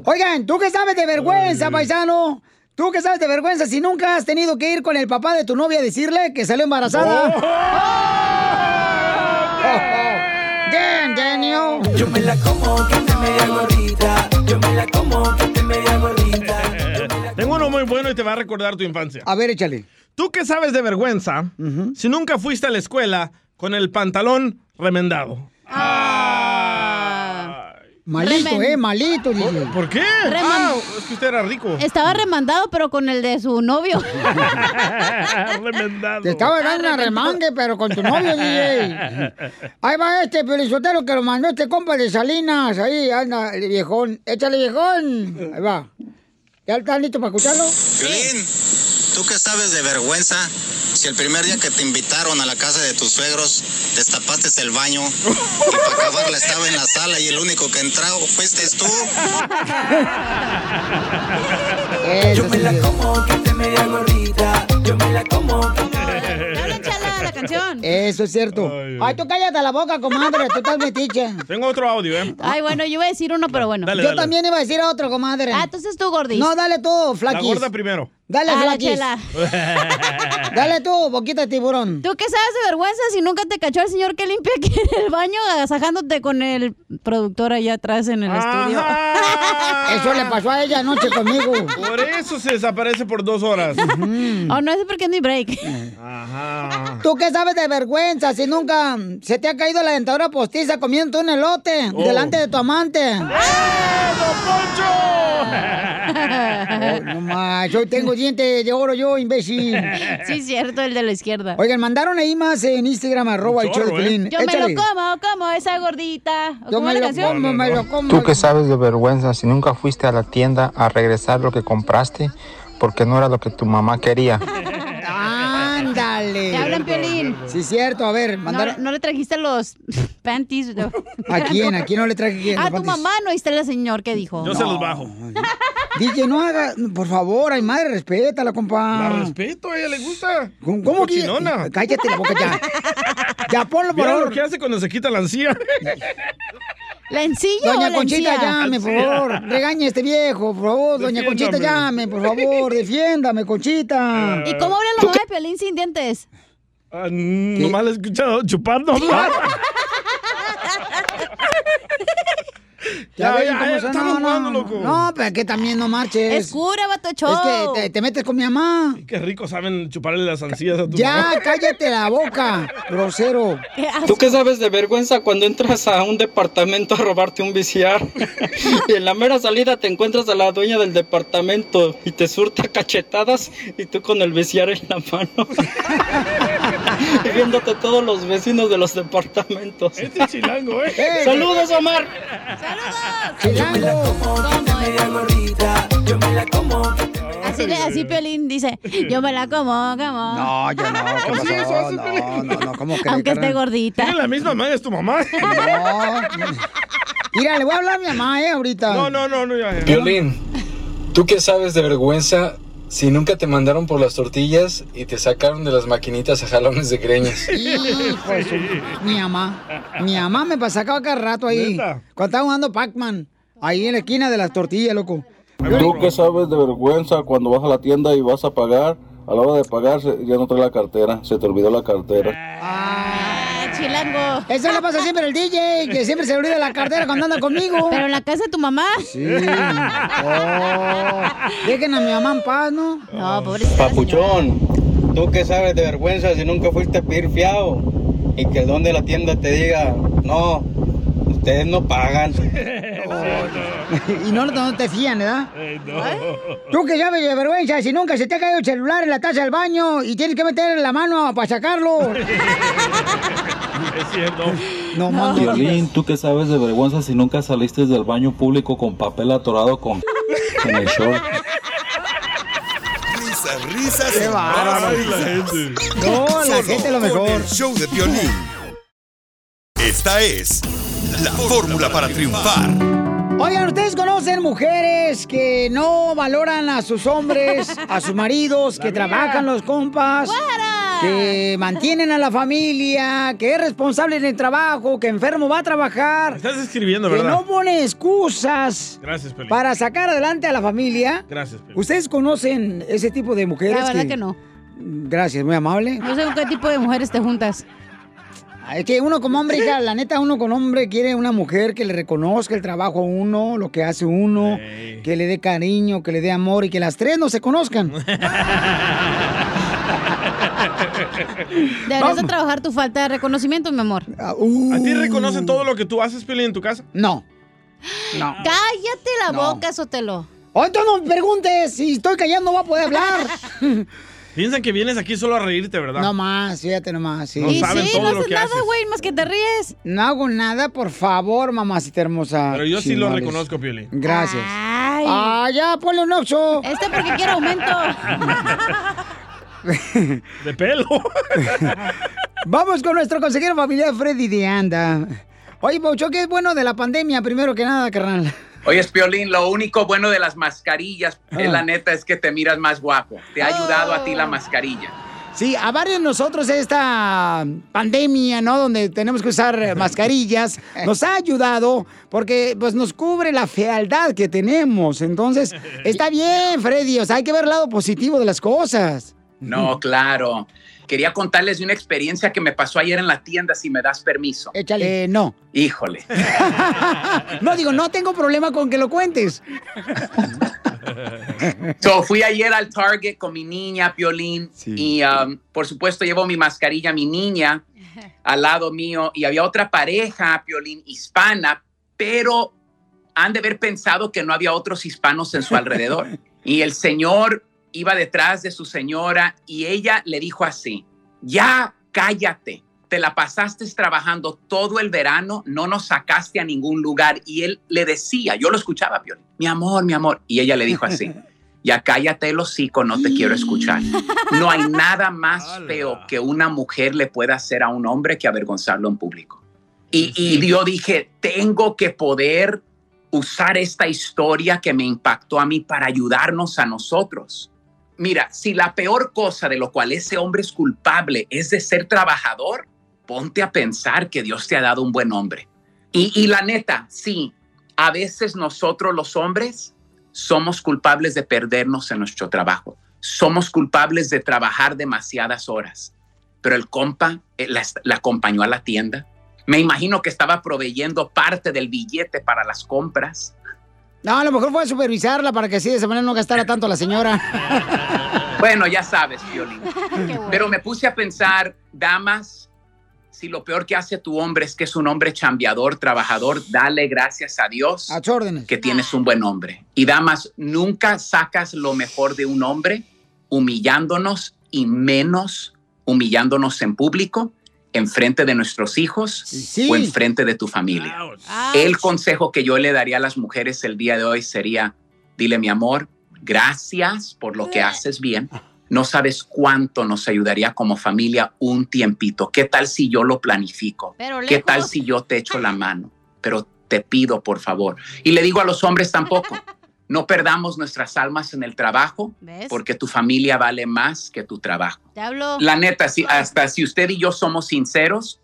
Oigan, ¿tú qué sabes de vergüenza, paisano? ¿Tú qué sabes de vergüenza si nunca has tenido que ir con el papá de tu novia a decirle que salió embarazada? Damn, Daniel.
Yo me la como que esté media gordita. Yo me la como que esté media gordita.
Tengo uno muy bueno y te va a recordar tu infancia.
A ver, échale.
¿Tú qué sabes de vergüenza si nunca fuiste a la escuela con el pantalón remendado?
Malito,
Remen-
eh, malito, DJ.
¿Por qué?
Reman-
Ah, es que usted era rico.
Estaba remandado, pero con el de su novio. [laughs]
remendado.
Te estaba dando una remangue, pero con tu novio, DJ. [laughs] Ahí va este pelizotero que lo mandó este compa de Salinas. Ahí anda el viejón. Échale, viejón. Ahí va. ¿Ya estás listo para escucharlo?
Violín, ¿tú qué sabes de vergüenza? Si el primer día que te invitaron a la casa de tus suegros, destapaste el baño y para acabarla estaba en la sala y el único que entró fuiste tú.
Yo me la como que esté media gordita. Yo me la como que
Dale, chala, la canción.
Eso es cierto. Ay, tú cállate la boca, comadre. Tú estás metiche.
Tengo otro audio, ¿eh?
Ay, bueno, yo iba a decir uno, pero bueno.
Dale,
Yo
dale.
también iba a decir otro, comadre.
Ah, entonces tú, Gordis.
No, dale tú,
La
Flaquis.
gorda primero.
Dale,
Ah, la
Flaquis.
chela. [laughs]
Dale tú, boquita de tiburón.
¿Tú qué sabes de vergüenza si nunca te cachó el señor que limpia aquí en el baño agasajándote con el productor allá atrás en el estudio? [laughs]
Eso le pasó a ella anoche conmigo.
Por eso se desaparece por dos horas.
Oh, no, es porque es mi break.
Ajá.
¿Tú qué sabes de vergüenza si nunca se te ha caído la dentadura postiza comiendo un elote
Oh.
delante de tu amante?
¡Eh, don
Oh, no más, yo tengo dientes de oro yo, imbécil.
Sí, cierto, el de la izquierda.
Oigan, mandaron ahí más en Instagram, arroba el
chorro, ¿eh?
Yo me lo como, como esa gordita. ¿O
Yo
¿Cómo
me
la
lo
canción?
como, me lo como.
¿Tú qué sabes de vergüenza si nunca fuiste a la tienda a regresar lo que compraste porque no era lo que tu mamá quería? [laughs]
Ándale.
Te hablan, Piolín.
Sí, cierto. A ver,
No,
mandaron...
no le trajiste los [laughs] panties. de-
¿A quién? ¿A quién no le traje quién? [laughs]
A tu mamá no oíste el señor que dijo.
Yo se los bajo. [laughs]
DJ, no haga... Por favor, ay, madre, respétala, compa.
La respeto, a ella le gusta.
¿Cómo, cómo que-. Cállate la boca ya. Ya ponlo, por
Mira lo
favor.
que hace cuando se quita la encía.
¿La encilla
Doña
la
Conchita,
encía?
llame, por favor. Regañe a este viejo, por favor. Doña Conchita, llame, por favor. Defiéndame, Conchita.
¿Y cómo habla la mamá de Piolín sin dientes?
Ah, nomás he escuchado chupando. [laughs] [laughs]
Ya,
Ya, ya,
cómo
ya, estamos
no,
loco.
No, pero que también no marches.
Es cura, vato show.
Es que te, te metes con mi mamá.
Qué rico saben chuparle las ancillas a tu
Ya,
mamá. [laughs]
cállate la boca, grosero.
¿Tú qué sabes de vergüenza cuando entras a un departamento a robarte un VCR? [laughs] y en la mera salida te encuentras a la dueña del departamento y te surta cachetadas y tú con el VCR en la mano. Y [laughs] viéndote todos los vecinos de los departamentos.
Este es chilango, ¿eh? [laughs]
¡Saludos, Omar!
Chilango.
media gordita. Yo me la como que
Así, le- así Piolín dice, yo me la como, como.
No, yo no. ¿Qué
¿Oh, sí,
pasó?
eso
no,
Piolín?
no, no, ¿cómo que
Aunque esté gordita.
Tiene la misma madre, es tu mamá.
No. Mira, le voy a hablar a mi mamá, eh, ahorita.
No, no, no, no, ya. ya.
Violín, ¿tú qué sabes de vergüenza si nunca te mandaron por las tortillas y te sacaron de las maquinitas a jalones de greñas? [laughs]
Hijo su- Mi mamá. Mi mamá me pasaba cada rato ahí. Cuando estaba jugando Pac-Man. Ahí en la esquina de las tortillas, loco.
¿Tú qué sabes de vergüenza cuando vas a la tienda y vas a pagar? A la hora de pagar ya no trae la cartera, se te olvidó la cartera.
Ah, chilango.
Eso le pasa siempre al DJ, que siempre se le olvida la cartera cuando anda conmigo.
Pero en la casa de tu mamá.
Sí. Oh. Dejen a mi mamá en paz, ¿no?
No, pobrecita.
Papuchón, tú que sabes de vergüenza si nunca fuiste a pedir fiado y que el don de la tienda te diga, no, ustedes no pagan. [laughs]
y no, no te fían, ¿verdad? Tú que sabes de vergüenza, si nunca se te ha caído el celular en la taza del baño y tienes que meter la mano para sacarlo. [laughs]
Es cierto.
No, mano.
Violín, tú que sabes de vergüenza si nunca saliste del baño público con papel atorado con en el short.
Risas, risas
Qué bárbaro.
más risas.
No, la
Solo
gente lo
con
mejor.
el show de Piolín. Esta es la fórmula para triunfar.
Oigan, ¿ustedes conocen mujeres que no valoran a sus hombres, [laughs] a sus maridos, que trabajan los compas? Que mantienen a la familia, que es responsable en el trabajo, que enfermo va a trabajar,
Estás escribiendo,
que
¿verdad?
no pone excusas
Gracias, Pelín.
para sacar adelante a la familia.
Gracias, Pelín.
¿Ustedes conocen ese tipo de mujeres?
La verdad que no.
Gracias, muy amable.
No sé con qué tipo de mujeres te juntas.
Ah, Es que uno como hombre, hija, la neta, uno con hombre quiere una mujer que le reconozca el trabajo a uno, lo que hace uno, que le dé cariño, que le dé amor y que las tres no se conozcan. [laughs]
Deberías de trabajar tu falta de reconocimiento, mi amor.
¿A ti reconocen todo lo que tú haces, Pelín, en tu casa?
No. No.
Cállate la
No.
boca, Sotelo.
Oh, entonces no me preguntes, si estoy callando no va a poder hablar. [laughs]
Piensan que vienes aquí solo a reírte, ¿verdad?
No más, fíjate nomás. Sí.
No Y saben sí, todo no lo haces que nada,
güey, más que te ríes.
No hago nada, por favor, mamacita hermosa.
Pero yo sí lo reconozco, Piolín.
Gracias.
Ay.
Ah, ya, ponle un oxo.
Este porque quiere aumento. [laughs]
De pelo. [laughs]
Vamos con nuestro consejero familiar Freddy de Anda. Oye, Paucho, ¿qué es bueno de la pandemia, primero que nada, carnal?
Oye, Piolín, lo único bueno de las mascarillas, es
Ah.
la neta, es que te miras más guapo. Te ha ayudado a ti la mascarilla.
Sí, a varios de nosotros esta pandemia, ¿no? Donde tenemos que usar eh, mascarillas, [laughs] nos ha ayudado porque pues nos cubre la fealdad que tenemos. Entonces, [laughs] está bien, Freddy, o sea, hay que ver el lado positivo de las cosas.
No, claro. Quería contarles de una experiencia que me pasó ayer en la tienda, si me das permiso.
Échale. Eh, no.
Híjole. [laughs]
No, digo, no tengo problema con que lo cuentes. [laughs]
So, fui ayer al Target con mi niña, Piolín, y um, por supuesto llevo mi mascarilla, mi niña, al lado mío, y había otra pareja, Piolín, hispana, pero han de haber pensado que no había otros hispanos en su alrededor. [laughs] Y el señor iba detrás de su señora y ella le dijo así, ya cállate, te la pasaste trabajando todo el verano, no nos sacaste a ningún lugar. Y él le decía, yo lo escuchaba, Piolín, mi amor, mi amor. Y ella le dijo así, [laughs] ya cállate el hocico, no te quiero escuchar. No hay nada más [laughs] feo que una mujer le pueda hacer a un hombre que avergonzarlo en público. Y, y yo dije, tengo que poder usar esta historia que me impactó a mí para ayudarnos a nosotros. Mira, si la peor cosa de lo cual ese hombre es culpable es de ser trabajador, ponte a pensar que Dios te ha dado un buen hombre. Y, y la neta, sí, a veces nosotros los hombres somos culpables de perdernos en nuestro trabajo. Somos culpables de trabajar demasiadas horas. Pero el compa eh, la, la acompañó a la tienda. Me imagino que estaba proveyendo parte del billete para las compras.
No, a lo mejor fue a supervisarla para que así de esa manera no gastara tanto la señora. [laughs]
Bueno, ya sabes, Violín. [laughs] Pero me puse a pensar, damas, si lo peor que hace tu hombre es que es un hombre chambeador, trabajador, dale gracias a Dios
A
que tienes un buen hombre. Y damas, nunca sacas lo mejor de un hombre humillándonos y menos humillándonos en público, en frente de nuestros hijos o en frente de tu familia. El consejo que yo le daría a las mujeres el día de hoy sería, dile mi amor, gracias por lo que haces bien. No sabes cuánto nos ayudaría como familia un tiempito. ¿Qué tal si yo lo planifico?
Pero
¿Qué tal si yo te echo la [laughs] mano? Pero te pido, por favor. Y le digo a los hombres tampoco, no perdamos nuestras almas en el trabajo,
¿Ves?
porque tu familia vale más que tu trabajo.
Te hablo.
La neta, si, hasta si usted y yo somos sinceros,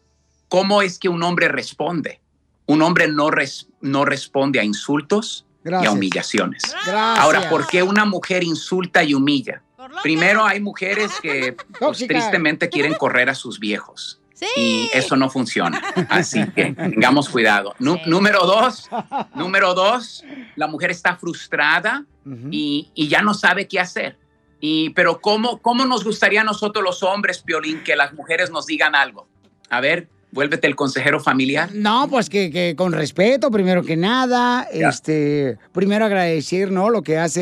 ¿cómo es que un hombre responde? Un hombre no, res- no responde a insultos y
Gracias.
a humillaciones.
Gracias.
Ahora, ¿por qué una mujer insulta y humilla? Primero, hay mujeres que [laughs] pues, tristemente quieren correr a sus viejos. Y eso no funciona. Así que [laughs] tengamos cuidado. Nu- Número dos, número dos, la mujer está frustrada y, y ya no sabe qué hacer. Y, pero ¿cómo, ¿cómo nos gustaría a nosotros los hombres, Piolín, que las mujeres nos digan algo? A ver, vuélvete el consejero familiar.
No, pues que, que con respeto, primero que nada,
Ya.
este, primero agradecer, ¿no? Lo que hace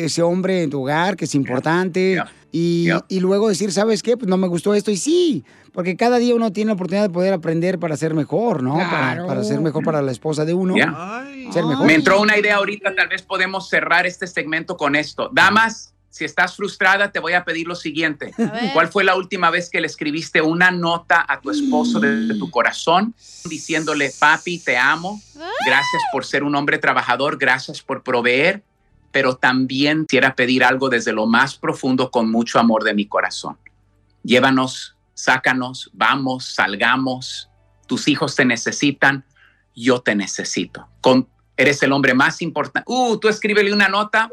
eh, ese hombre en tu hogar, que es importante. Y, y luego decir, ¿sabes qué? Pues no me gustó esto. Y sí, porque cada día uno tiene la oportunidad de poder aprender para ser mejor, ¿no? Para,
Claro.
para ser mejor para la esposa de uno.
Ya.
Ser mejor.
Me entró una idea ahorita, tal vez podemos cerrar este segmento con esto. Damas, si estás frustrada, te voy a pedir lo siguiente. ¿Cuál fue la última vez que le escribiste una nota a tu esposo desde tu corazón diciéndole, papi, te amo, gracias por ser un hombre trabajador, gracias por proveer, pero también quisiera pedir algo desde lo más profundo con mucho amor de mi corazón. Llévanos, sácanos, vamos, salgamos, tus hijos te necesitan, yo te necesito. Con, eres el hombre más importante. Uh, tú escríbele una nota.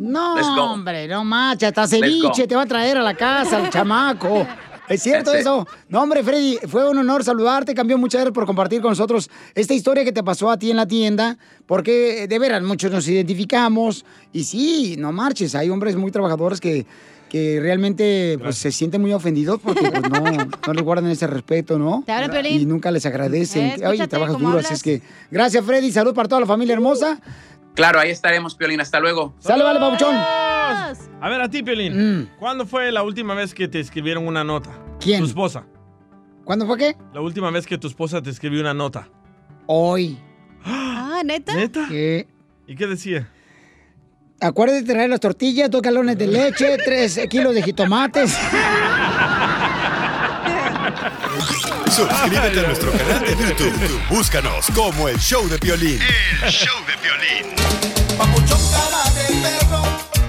No,
Let's go.
hombre, no macha, hasta ceviche te va a traer a la casa, el chamaco. ¿Es cierto eso? No, hombre, Freddy, fue un honor saludarte. Cambió muchas gracias por compartir con nosotros esta historia que te pasó a ti en la tienda. Porque, de veras, muchos nos identificamos. Y sí, no marches. Hay hombres muy trabajadores que, que realmente pues, se sienten muy ofendidos porque pues, no, [laughs] no les guardan ese respeto, ¿no?
Te.
Y nunca les agradecen.
Eh,
Oye, trabajas duro, así es que... Gracias, Freddy. Salud para toda la familia hermosa.
Claro, ahí estaremos, Piolín. Hasta luego.
Sale, vale, papuchón.
A ver, a ti, Piolín.
Mm.
¿Cuándo fue la última vez que te escribieron una nota?
¿Quién?
Tu esposa.
¿Cuándo fue qué?
La última vez que tu esposa te escribió una nota.
Hoy.
Ah, ¿neta?
¿Neta?
¿Qué?
¿Y qué decía?
Acuérdate de traer las tortillas, dos galones de leche, [laughs] tres kilos de jitomates. [laughs]
Suscríbete a nuestro canal de YouTube. Búscanos como el show de Piolín.
El show de violín. Papuchón cara de perro,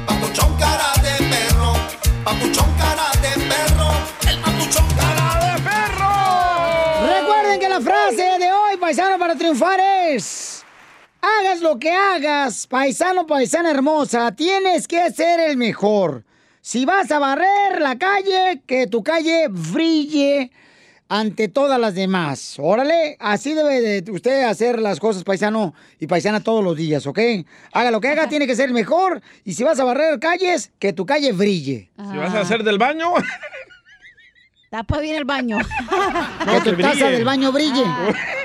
papuchón cara de perro, papuchón cara de perro, el papuchón cara de perro.
Recuerden que la frase de hoy, paisano para triunfar es... Hagas lo que hagas, paisano, paisana hermosa, tienes que ser el mejor. Si vas a barrer la calle, que tu calle brille ante todas las demás. Órale, así debe de usted hacer las cosas, paisano y paisana, todos los días, ¿ok? Haga lo que haga, [laughs] tiene que ser el mejor. Y si vas a barrer calles, que tu calle brille.
Si vas a hacer del baño, [laughs]
Tapa bien el baño. [laughs]
Que tu taza del baño brille,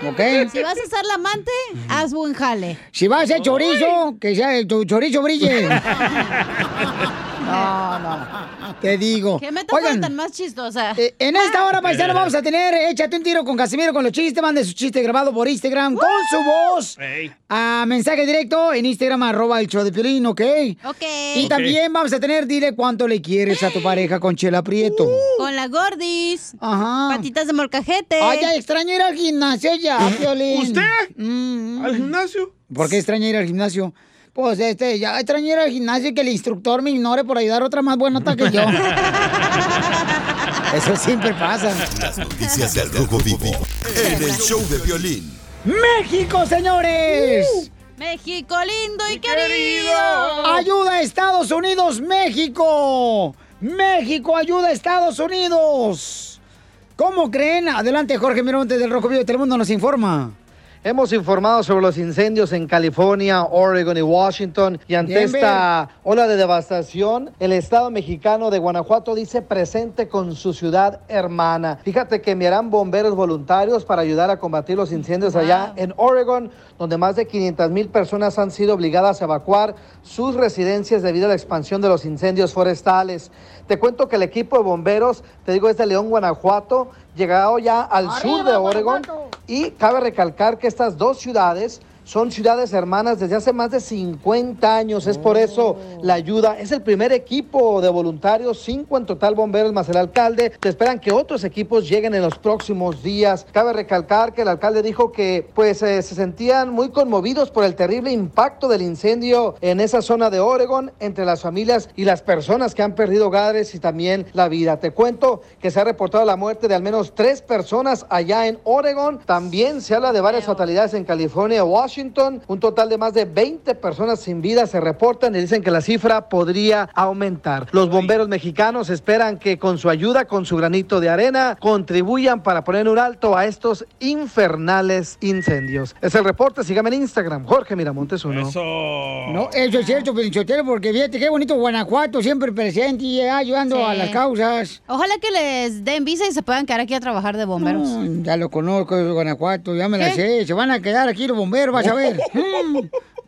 ¿ok?
Si vas a ser la amante, haz buen jale.
Si vas a hacer chorizo, que sea tu chorizo brille. No, no. Te digo.
¿Qué metáfora
Oigan,
tan más chistosa?
eh, en esta hora, paisano, vamos a tener Échate un tiro con Casimiro con los chistes. Mande su chiste grabado por Instagram con su voz. A mensaje directo en Instagram, arroba el show de Piolín, ¿ok?
Ok.
Y también vamos a tener, dile cuánto le quieres a tu pareja con Chela Prieto.
Con la gordis.
Ajá.
Patitas de molcajete.
Ay, ya extraño ir al gimnasio ya, Piolín.
¿Usted?
Mm.
¿Al gimnasio?
¿Por qué extraña ir al gimnasio? Pues este, ya extraño ir al gimnasio y que el instructor me ignore por ayudar a otra más buena nota que yo. [laughs] Eso siempre pasa.
Las noticias del Rojo Vivo en el show de Piolín.
¡México, señores!
México lindo y querido.
¡Ayuda a Estados Unidos, México! ¡México ayuda a Estados Unidos! ¿Cómo creen? Adelante, Jorge Mironte del Rojo Vivo de Telemundo nos informa.
Hemos informado sobre los incendios en California, Oregon y Washington. Y ante
Denver.
esta ola de devastación, el Estado mexicano de Guanajuato dice presente con su ciudad hermana. Fíjate que enviarán bomberos voluntarios para ayudar a combatir los incendios allá en Oregon, donde más de 500 mil personas han sido obligadas a evacuar sus residencias debido a la expansión de los incendios forestales. Te cuento que el equipo de bomberos, te digo, es de León, Guanajuato, llegado ya al sur de Oregon. Y cabe recalcar que estas dos ciudades son ciudades hermanas desde hace más de 50 años. Es por eso la ayuda. Es el primer equipo de voluntarios, cinco en total bomberos más el alcalde. Se esperan que otros equipos lleguen en los próximos días. Cabe recalcar que el alcalde dijo que pues eh, se sentían muy conmovidos por el terrible impacto del incendio en esa zona de Oregon entre las familias y las personas que han perdido hogares y también la vida. Te cuento que se ha reportado la muerte de al menos tres personas allá en Oregon. También se habla de varias fatalidades en California Washington Washington, un total de más de 20 personas sin vida se reportan y dicen que la cifra podría aumentar. Los bomberos mexicanos esperan que con su ayuda, con su granito de arena, contribuyan para poner un alto a estos infernales incendios. Es el reporte, sígame en Instagram, Jorge Miramontes uno.
No, eso es cierto, Pelichotero, porque fíjate qué bonito Guanajuato, siempre presente y ayudando a las causas.
Ojalá que les den visa y se puedan quedar aquí a trabajar de bomberos.
Ya lo conozco, Guanajuato, ya me la
¿Qué?
sé. Se van a quedar aquí los bomberos, vas a ver.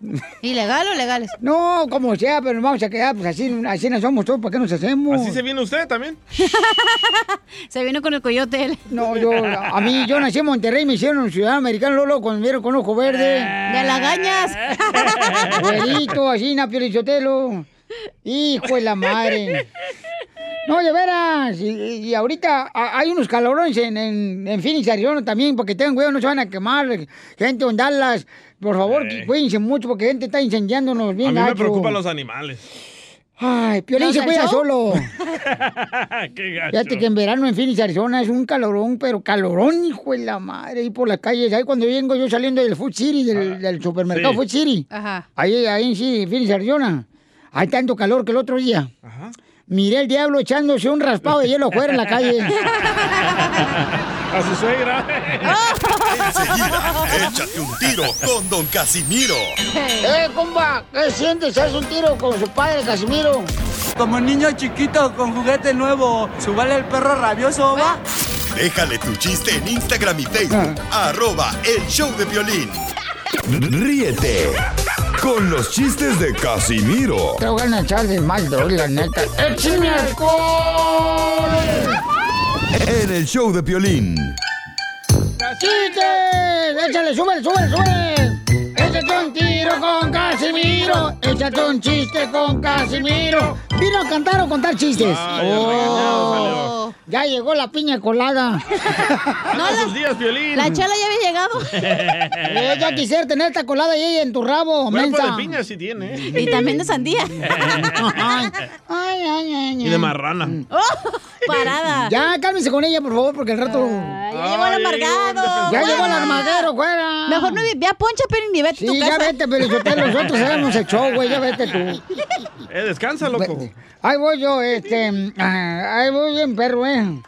[laughs]
¿Ilegal o legales?
No, como sea, pero nos vamos a quedar, pues así, así no somos todos, ¿para qué nos hacemos?
¿Así se viene usted también? [laughs]
se vino con el coyote él.
No, yo, a mí, yo nací en Monterrey, me hicieron un ciudadano americano, Lolo, cuando me vieron con ojo verde.
De lagañas.
Güerito, así, Napiolichotelo. Hijo de la madre. No, de veras. Y, y ahorita a- hay unos calorones en, en, en Phoenix, Arizona también, porque tengan cuidado, no se van a quemar. Gente en Dallas, por favor,
Eh.
cuídense mucho, porque gente está incendiándonos
A
bien
mí me
gacho.
preocupan los animales.
Ay, Piolín
¿Los
se cuida solo. [laughs]
Qué gacho.
Fíjate que en verano en Phoenix, Arizona es un calorón, pero calorón, hijo de la madre, ahí por las calles. Ahí cuando vengo yo saliendo del Food City, del, del supermercado
sí.
Food City.
Ajá.
Ahí, ahí en sí, Phoenix, Arizona. Hay tanto calor que el otro día. Miré el diablo echándose un raspado de hielo afuera en la calle.
A su suegra.
Enseguida, échate un tiro con Don Casimiro.
¡Eh, compa! ¿Qué sientes? ¿Haz un tiro con su padre, Casimiro?
Como niño chiquito con juguete nuevo, ¿subale el perro rabioso, va?
Déjale tu chiste en Instagram y Facebook. Arroba el show de violín. Ríete con los chistes de Casimiro
Te voy a echar de mal, la neta. ¡Échame alcohol!
en el show de violín.
¡Chistes! ¡Échale, súbele, súbele, súbele! Échate un tiro con Casimiro. Échate un chiste con Casimiro. ¿Vino a cantar o contar chistes?
Ah, ya
Oh, ya llegó la piña colada. [laughs]
No, sus días, violín.
La chela ya había llegado. [laughs]
Eh, ya quisiera tener esta colada ahí en tu rabo,
Cuerpo
mensa.
de piña sí tiene.
Y también de sandía. [laughs]
Ay, ay, ay, ay.
Y de marrana.
Parada.
Ya, cálmese con ella, por favor, porque el rato...
Ya llegó el amargado.
Ya llegó el armadero, fuera.
Mejor no ve a Poncha, pero ni vete tu
Sí,
casa.
ya vete, pero nosotros sabemos el show, güey, ya vete tú.
Eh, descansa, loco.
Ahí voy yo, este, ah, ahí voy bien, perro, eh.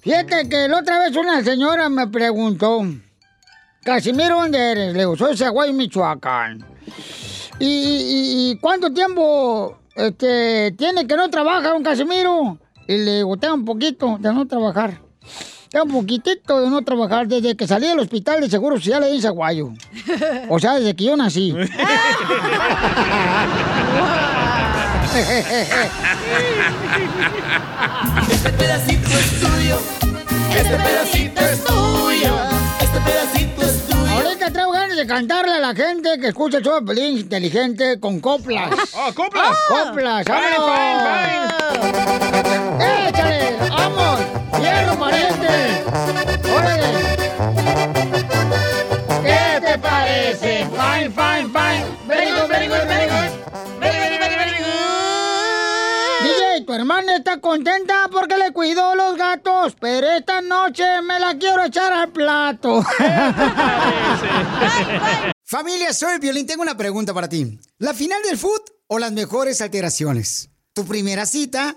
Fíjate que la otra vez una señora me preguntó, Casimiro, ¿dónde eres? Le digo, soy Zaguay, Michoacán. ¿Y, y- y cuánto tiempo este, tiene que no trabaja un Casimiro? Y le digo, tengo un poquito de no trabajar. Tengo un poquitito de no trabajar desde que salí del hospital de Seguro Social ahí en Zaguayo. O sea, desde que yo nací. [laughs]
Este pedacito es tuyo. Este pedacito es tuyo. Este pedacito es tuyo.
Ahorita traigo ganas de cantarle a la gente que escucha el show de Pelín inteligente con coplas.
¡Oh, coplas!
¡Coplas!
Fine,
¡Vámonos! ¡Hierro, pariente! ¡Órale! ¿Qué te parece? Fine, fine, fine. Very good, very good, very good. Very, very, very, very good. DJ, tu hermana está contenta porque le cuidó los gatos, pero esta noche me la quiero echar al plato. [laughs] Familia, soy Violín. Tengo una pregunta para ti. ¿La final del foot o las mejores alteraciones? ¿Tu primera cita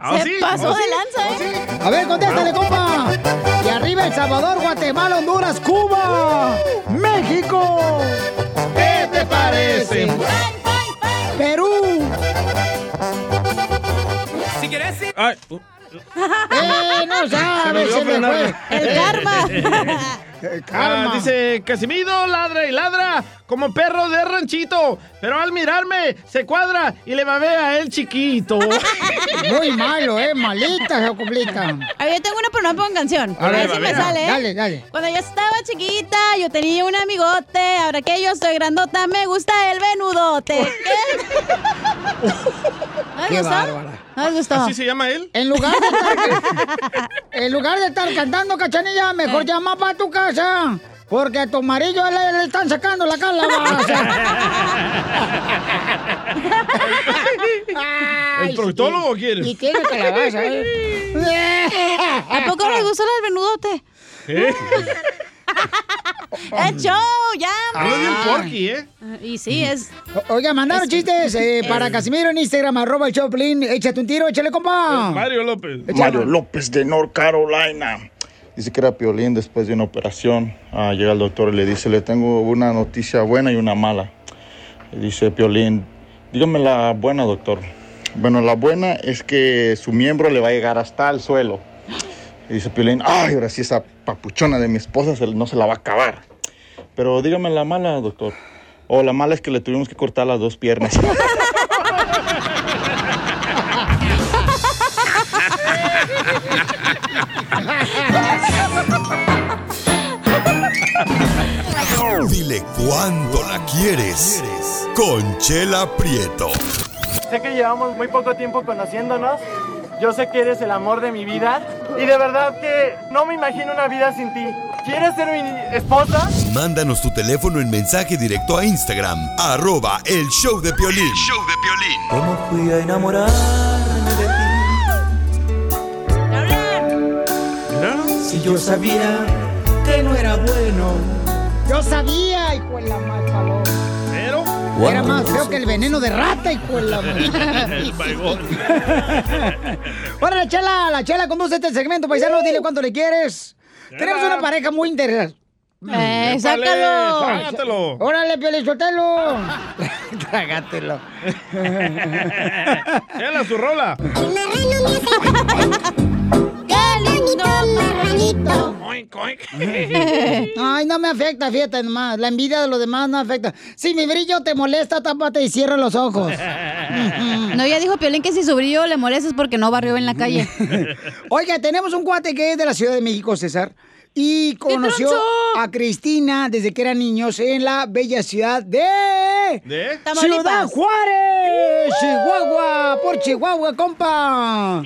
Se pasó de lanza, ¿eh?
A ver, contéstale, compa. Y arriba El Salvador, Guatemala, Honduras, Cuba, México. ¿Qué te parece? Perú.
Si quieres, sí. Ay, uh,
¡Eh, no sabes!
Se me
fue. El karma. [laughs]
Ah, dice, Casimiro ladra y ladra como perro de ranchito, pero al mirarme se cuadra y le babea a él chiquito. [laughs]
Muy malo, ¿eh? Malita esa coplita.
A ver, yo tengo una, pero no pongo canción.
A
A ver
ver,
si me sale. ¿eh?
Dale, dale.
Cuando yo estaba chiquita, yo tenía un amigote. Ahora que yo soy grandota, me gusta el venudote. ¿Qué? [laughs] ¿No les
Qué
gustó? ¿No les gustó?
¿Así se llama él?
En lugar de estar, [laughs] en lugar de estar cantando cachanilla, mejor llama para tu casa. Porque a tu marido le, le están sacando la calabaza. [laughs]
¿El proctólogo quiere?
Y tiene calabaza, ¿eh?
¿A poco les gustó el venudote?
¿Eh? [laughs]
¡Eh, show! ¡Ya,
Hablo bien porky, ¿eh?
Y sí, es...
O- Oiga, mandaron chistes eh, para Casimiro en Instagram, arroba el Choplin. Échate un tiro, échale, compa.
Mario López.
Mario López de North Carolina. Dice que era Piolín después de una operación. Ah, llega el doctor y le dice, le tengo una noticia buena y una mala. Le dice Piolín, dígame la buena, doctor. Bueno, la buena es que su miembro le va a llegar hasta el suelo. Y dice Piolín, ay, ahora sí esa papuchona de mi esposa no se la va a acabar. Pero dígame la mala, doctor. O la mala es que le tuvimos que cortar las dos piernas. [laughs]
Dile cuándo la quieres. Conchela Prieto.
Sé que llevamos muy poco tiempo conociéndonos. Yo sé que eres el amor de mi vida. Y de verdad que no me imagino una vida sin ti. ¿Quieres ser mi esposa?
Mándanos tu teléfono en mensaje directo a Instagram, arroba el show de Piolín.
¿Cómo fui a enamorarme de ti? Si yo sabía que no era bueno.
Yo sabía, hijo de la mal paloma.
Pero.
Era más feo que el veneno de rata, hijo de la [laughs]
El baigón. [laughs]
Órale, chela, la chela conduce este segmento, paisano, dile cuánto le quieres. Tenemos una pareja muy interesante.
Eh,
Épale,
sácalo.
trágatelo.
Órale, Piolichotelo. [laughs] Trágatelo.
Chela, su rola.
Ay, no me afecta, fíjate nomás. La envidia de los demás no afecta. Si mi brillo te molesta, tápate y cierra los ojos. [laughs]
No, ya dijo Piolín que si su brillo le molesta es porque no barrió en la calle. [laughs]
Oiga, tenemos un cuate que es de la Ciudad de México, César. Y conoció a Cristina desde que eran niños en la bella ciudad de...
¿De?
¡Ciudad Juárez! ¡Chihuahua! ¡Por Chihuahua, compa!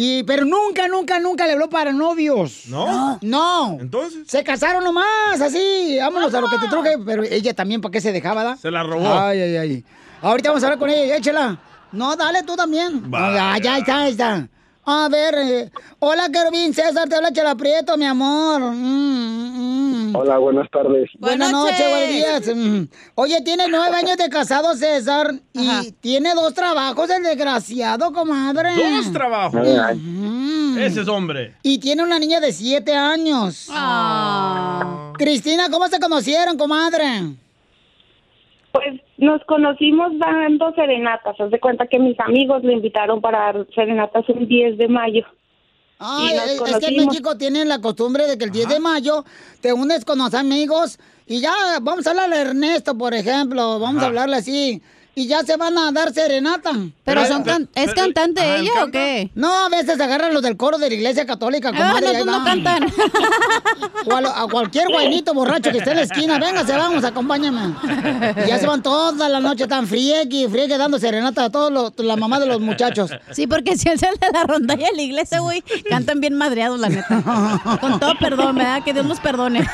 Y, pero nunca, nunca, nunca le habló para novios.
¿No?
No.
Entonces.
Se casaron nomás, así. Vámonos a lo que te truje. Pero ella también, ¿para qué se dejaba, da?
Se la robó.
Ay, ay, ay. Ahorita vamos a hablar con ella, échela. No, dale tú también.
Vaya.
Ya está, ahí está. A ver, eh, hola, Querubín César, te habla Chela Prieto, mi amor. Mm, mm.
Hola, buenas tardes.
Buenas noches, buenos días. Mm. Oye, tiene nueve años de casado, César, y tiene dos trabajos, el desgraciado, comadre.
Dos trabajos.
Mm.
Ese es hombre.
Y tiene una niña de siete años. Cristina, ¿cómo se conocieron, comadre?
Pues nos conocimos dando serenatas. Haz de cuenta que mis amigos le invitaron para dar serenatas el 10 de mayo.
Ay,
Y nos
es, es que en. México tienen la costumbre de que el 10 de mayo te unes con los amigos y ya vamos a hablarle a Ernesto, por ejemplo, vamos a hablarle así. Y ya se van a dar serenata.
Pero son can- ¿es cantante ella
¿él
o qué?
No, a veces agarran los del coro de la iglesia católica,
Ah,
comadre.
no, pues no cantan.
O a, lo- a cualquier guainito borracho que esté en la esquina. Véngase, vamos, acompáñame. Y ya se van toda la noche tan friegue, friegue, dando serenata a todos los, la mamá de los muchachos.
Sí, porque si es el de la rondalla de la iglesia, güey, cantan bien madreados, la neta. Con todo perdón, ¿verdad? Que Dios nos perdone.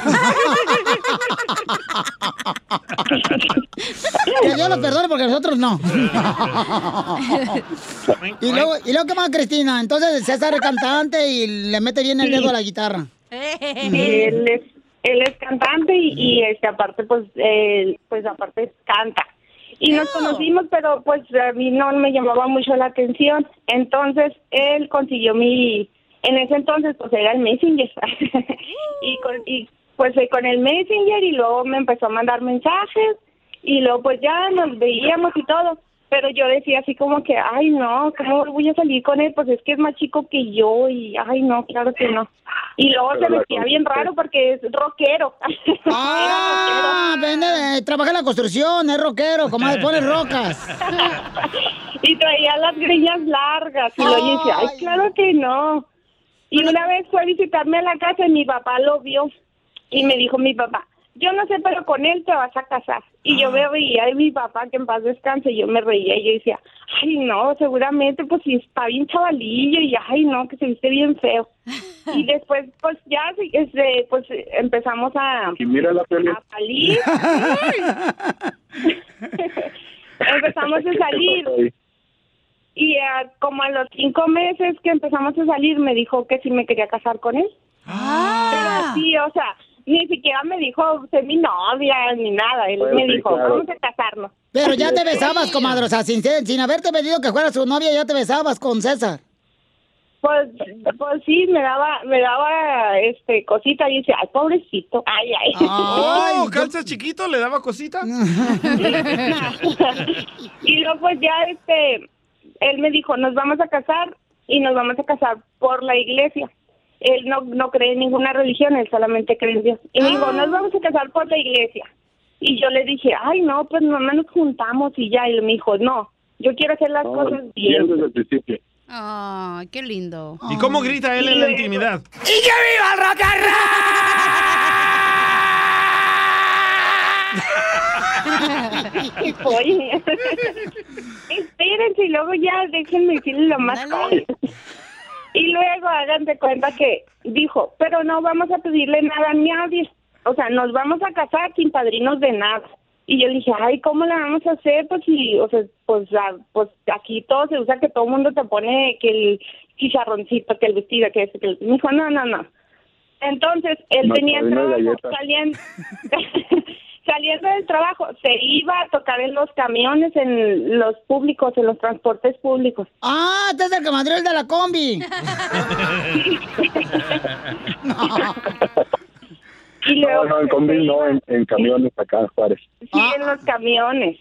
Que Dios los perdone porque nosotros no. [laughs] y luego, y luego ¿qué más, Cristina? Entonces César es cantante y le mete bien el dedo a la guitarra.
Él es, él es cantante y, y, este aparte pues él, pues aparte canta. Y nos conocimos, pero pues a mí no me llamaba mucho la atención. Entonces él consiguió mi, en ese entonces pues era el Messenger. [laughs] y, con, y pues con el Messenger y luego me empezó a mandar mensajes y luego pues ya nos veíamos y todo. Pero yo decía así como que, ay no, ¿cómo voy a salir con él? Pues es que es más chico que yo y, ay no, claro que no. Y luego se vestía bien raro porque es rockero. [laughs]
Ah, vende, trabaja en la construcción, es rockero, como le pone rocas. [laughs]
y traía las greñas largas. Y luego yo decía, ay, claro que no. Y una vez fue a visitarme a la casa y mi papá lo vio. Y me dijo mi papá, yo no sé, pero con él te vas a casar. Y yo me veía de mi papá, que en paz descanse, y yo me reía y yo decía, ay, no, seguramente, pues si está bien chavalillo, y ay, no, que se viste bien feo. y [laughs] después, pues ya, este, pues empezamos a,
Y mira la peli.
a salir. [laughs] empezamos a salir. Y ah, como a los cinco meses que empezamos a salir, me dijo que si me quería casar con él. Pero sí, o sea, ni siquiera me dijo ser mi novia ni nada. Él me
sí,
dijo,
claro.
vamos a casarnos.
Pero ya te besabas, comadre, o sea, sin, sin haberte pedido que fuera su novia, ya te besabas con César.
Pues, pues sí, me daba, me daba, este, cosita y dice, ay, pobrecito, ay, ay. [laughs]
Oh, calza chiquito, le daba cosita. [laughs] [laughs]
y luego pues ya, este, él me dijo, nos vamos a casar y nos vamos a casar por la iglesia. Él no, no cree en ninguna religión, él solamente cree en Dios. Y me dijo, nos vamos a casar por la iglesia. Y yo le dije, ay, no, pues nomás nos juntamos y ya. Y él me dijo, no, yo quiero hacer las cosas bien.
desde el principio.
Ay, qué lindo.
¿Y cómo grita él en la intimidad?
¡Y que viva el rock [laughs]
Oye, [laughs] espérense y luego ya déjenme decirles lo más cómico. Y luego hagan de cuenta que dijo, pero no vamos a pedirle nada a nadie. O sea, nos vamos a casar sin padrinos de nada. Y yo le dije, ay, ¿cómo le vamos a hacer? Pues, si, o sea, pues, ah, pues aquí todo se usa que todo el mundo te pone que el chicharroncito, que el vestido, que ese, que el... Me dijo, no, no, no. Entonces, él
No,
tenía trabajo, saliendo, [laughs] [laughs] saliendo del trabajo, se iba a tocar en los camiones, en los públicos, en los transportes públicos.
Ah, este es el comadril de la combi. [laughs] [laughs]
Y
No,
luego
no, en combi no, en, en camiones acá en Juárez.
sí en los camiones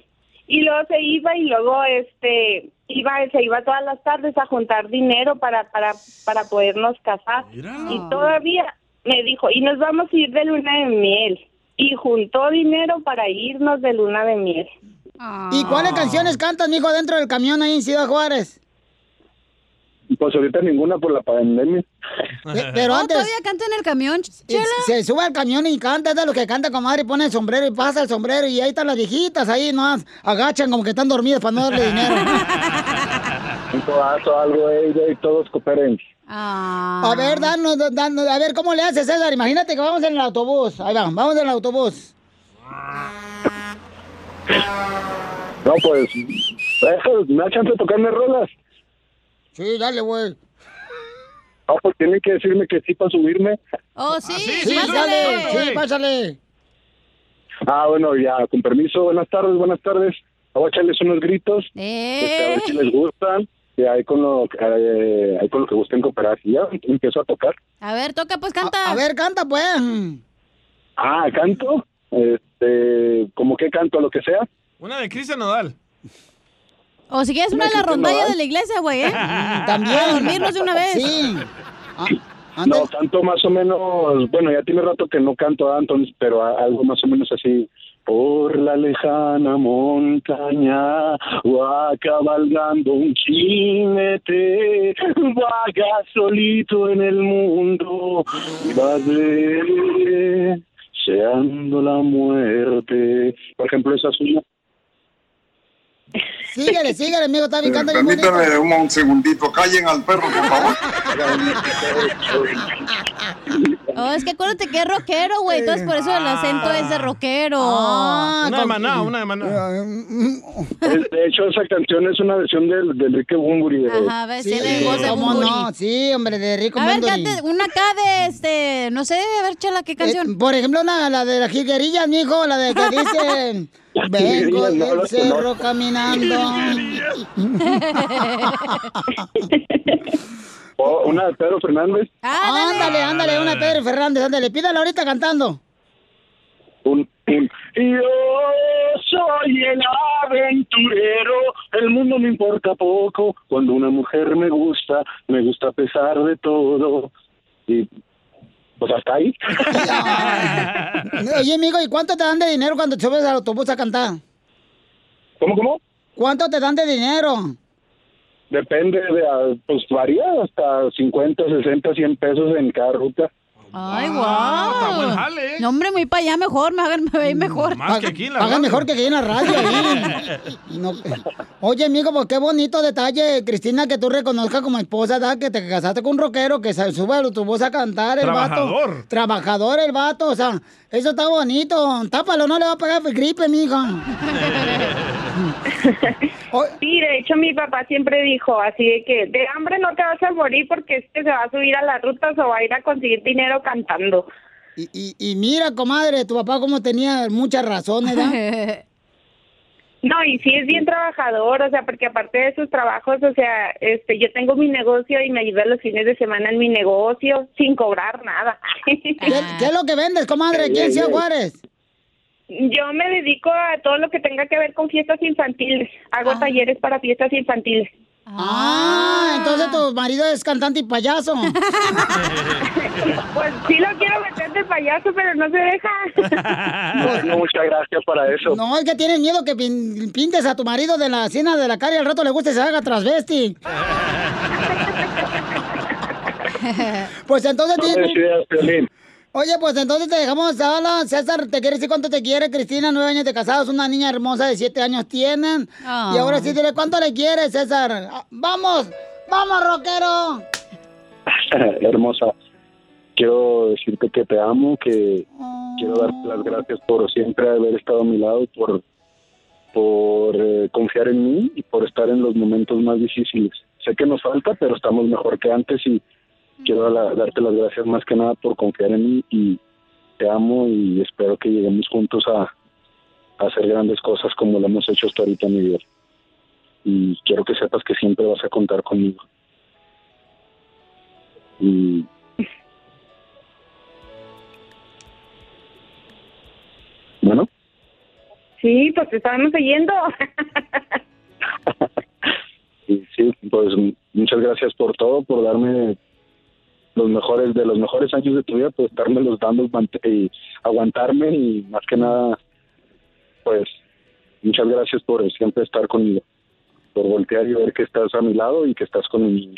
y luego se iba y luego este iba se iba todas las tardes a juntar dinero para para para podernos casar y todavía me dijo y nos vamos a ir de luna de miel y juntó dinero para irnos de luna de miel
¿Y cuáles canciones cantas, mijo, dentro del camión ahí en Ciudad Juárez?
Pues ahorita ninguna por la pandemia.
Eh, Pero antes...
¿Todavía canta en el camión, Chela?
Se sube al camión y canta, es de lo que canta, comadre, y pone el sombrero y pasa el sombrero y ahí están las viejitas, ahí no agachan como que están dormidas para no darle dinero. [laughs]
Un codazo, algo, ey, ey, todos cooperen.
A ver, danos, danos, a ver, ¿cómo le haces, César? Imagínate que vamos en el autobús. Ahí va, vamos en el autobús.
No, pues, eso, me da chance de tocarme rolas.
Sí, dale, güey.
No, pues tienen que decirme que sí para subirme.
Oh, sí,
Sí, dale, sí, pásale.
Ah, bueno, ya, con permiso, buenas tardes, buenas tardes. Voy a echarles unos gritos, este, a ver si les gustan, y ahí con lo, eh, ahí con lo que gusten cooperar. Y ya empiezo a tocar.
A ver, toca, pues canta.
A, ver, canta, pues.
Ah, canto, este, como que canto, lo que sea.
Una de Cristian Nodal.
O si quieres una de la rondalla de la iglesia, güey, ¿eh? [laughs]
También.
A dormirnos de una vez.
Sí.
No, canto más o menos, bueno, ya tiene rato que no canto a Anton, pero a- algo más o menos así. Por la lejana montaña va cabalgando un jinete, vaga solito en el mundo, va deseando la muerte. Por ejemplo, esa suya.
Síguele, síguele, amigo, está bien, bien bonito.
Permítame un, un segundito, callen al perro, por favor. [laughs]
Oh, es que acuérdate que es rockero, güey. Entonces por eso el acento es de rockero.
una de maná, una de maná.
De hecho, esa canción es una versión del, del Enrique Bunbury. de-
Ajá, ves, tiene voz de
¿Cómo no? Sí, hombre, de Rico
A ver, cante una acá de este, no sé, a ver, chala, ¿qué canción?
Eh, por ejemplo, una, la de las jiguerillas, mijo, la de que dice... [laughs] Vengo
no,
del
las
cerro
conozco.
caminando. [laughs] [laughs]
O una de Pedro Fernández.
ándale, ándale, una de Pedro Fernández, ándale, pídala ahorita cantando.
Un, un, yo soy el aventurero, el mundo me importa poco, cuando una mujer me gusta, me gusta a pesar de todo. Y pues hasta ahí.
Oye, amigo, ¿y cuánto te dan de dinero cuando te subes al autobús a cantar?
¿Cómo, cómo?
¿Cuánto te dan de dinero?
Depende de, pues varía hasta 50, 60, 100 pesos en cada ruta.
Ay,
Ah, está
guau.
buen jale.
No, hombre, muy para allá mejor, me hagan me ve mejor.
Más que aquí en la radio.
mejor que aquí en la radio. [laughs] ahí. No, Oye, amigo, pues qué bonito detalle, Cristina, que tú reconozcas como esposa, ¿verdad? Que te casaste con un rockero que se sube a tu voz a cantar, el
Trabajador.
vato. Trabajador, el vato. O sea, eso está bonito. Tápalo, no le va a pegar gripe, mijo. [laughs]
Sí, de hecho mi papá siempre dijo así de que de hambre no te vas a morir porque este se va a subir a las rutas o va a ir a conseguir dinero cantando.
Y, y, y mira, comadre, tu papá como tenía muchas razones, ¿verdad? [laughs]
No, y sí es bien trabajador, o sea, porque aparte de sus trabajos, o sea, este, yo tengo mi negocio y me ayuda los fines de semana en mi negocio sin cobrar nada. [laughs]
¿Qué, qué es lo que vendes, comadre? ¿Quién es Juárez?
Yo me dedico a todo lo que tenga que ver con fiestas infantiles. Hago talleres para fiestas infantiles.
Ah, entonces tu marido es cantante y payaso. [laughs]
Pues sí lo quiero meter de payaso, pero no se deja.
No, muchas gracias para eso.
No, es que tienes miedo que pin- pintes a tu marido de la cena de la cara y al rato le guste y se haga transvesti. [laughs] pues entonces...
No
tienes-. Oye, pues entonces te dejamos hablar. César, ¿te quiere decir cuánto te quiere? Cristina, nueve años de casados, una niña hermosa de siete años tienen.
Ah.
Y ahora sí, dile cuánto le quieres, César. Ah, ¡Vamos! ¡Vamos, rockero! [laughs]
Hermosa, quiero decirte que te amo, que quiero darte las gracias por siempre haber estado a mi lado, por, por eh, confiar en mí y por estar en los momentos más difíciles. Sé que nos falta, pero estamos mejor que antes y quiero la- darte las gracias más que nada por confiar en mí y te amo y espero que lleguemos juntos a, a hacer grandes cosas como lo hemos hecho hasta ahorita en mi vida. Y quiero que sepas que siempre vas a contar conmigo. Y bueno,
Sí, pues te estábamos oyendo. [laughs]
sí, pues muchas gracias por todo, por darme los mejores de los mejores años de tu vida, pues estarme los dando y aguantarme y más que nada, pues muchas gracias por siempre estar conmigo, por voltear y ver que estás a mi lado y que estás conmigo.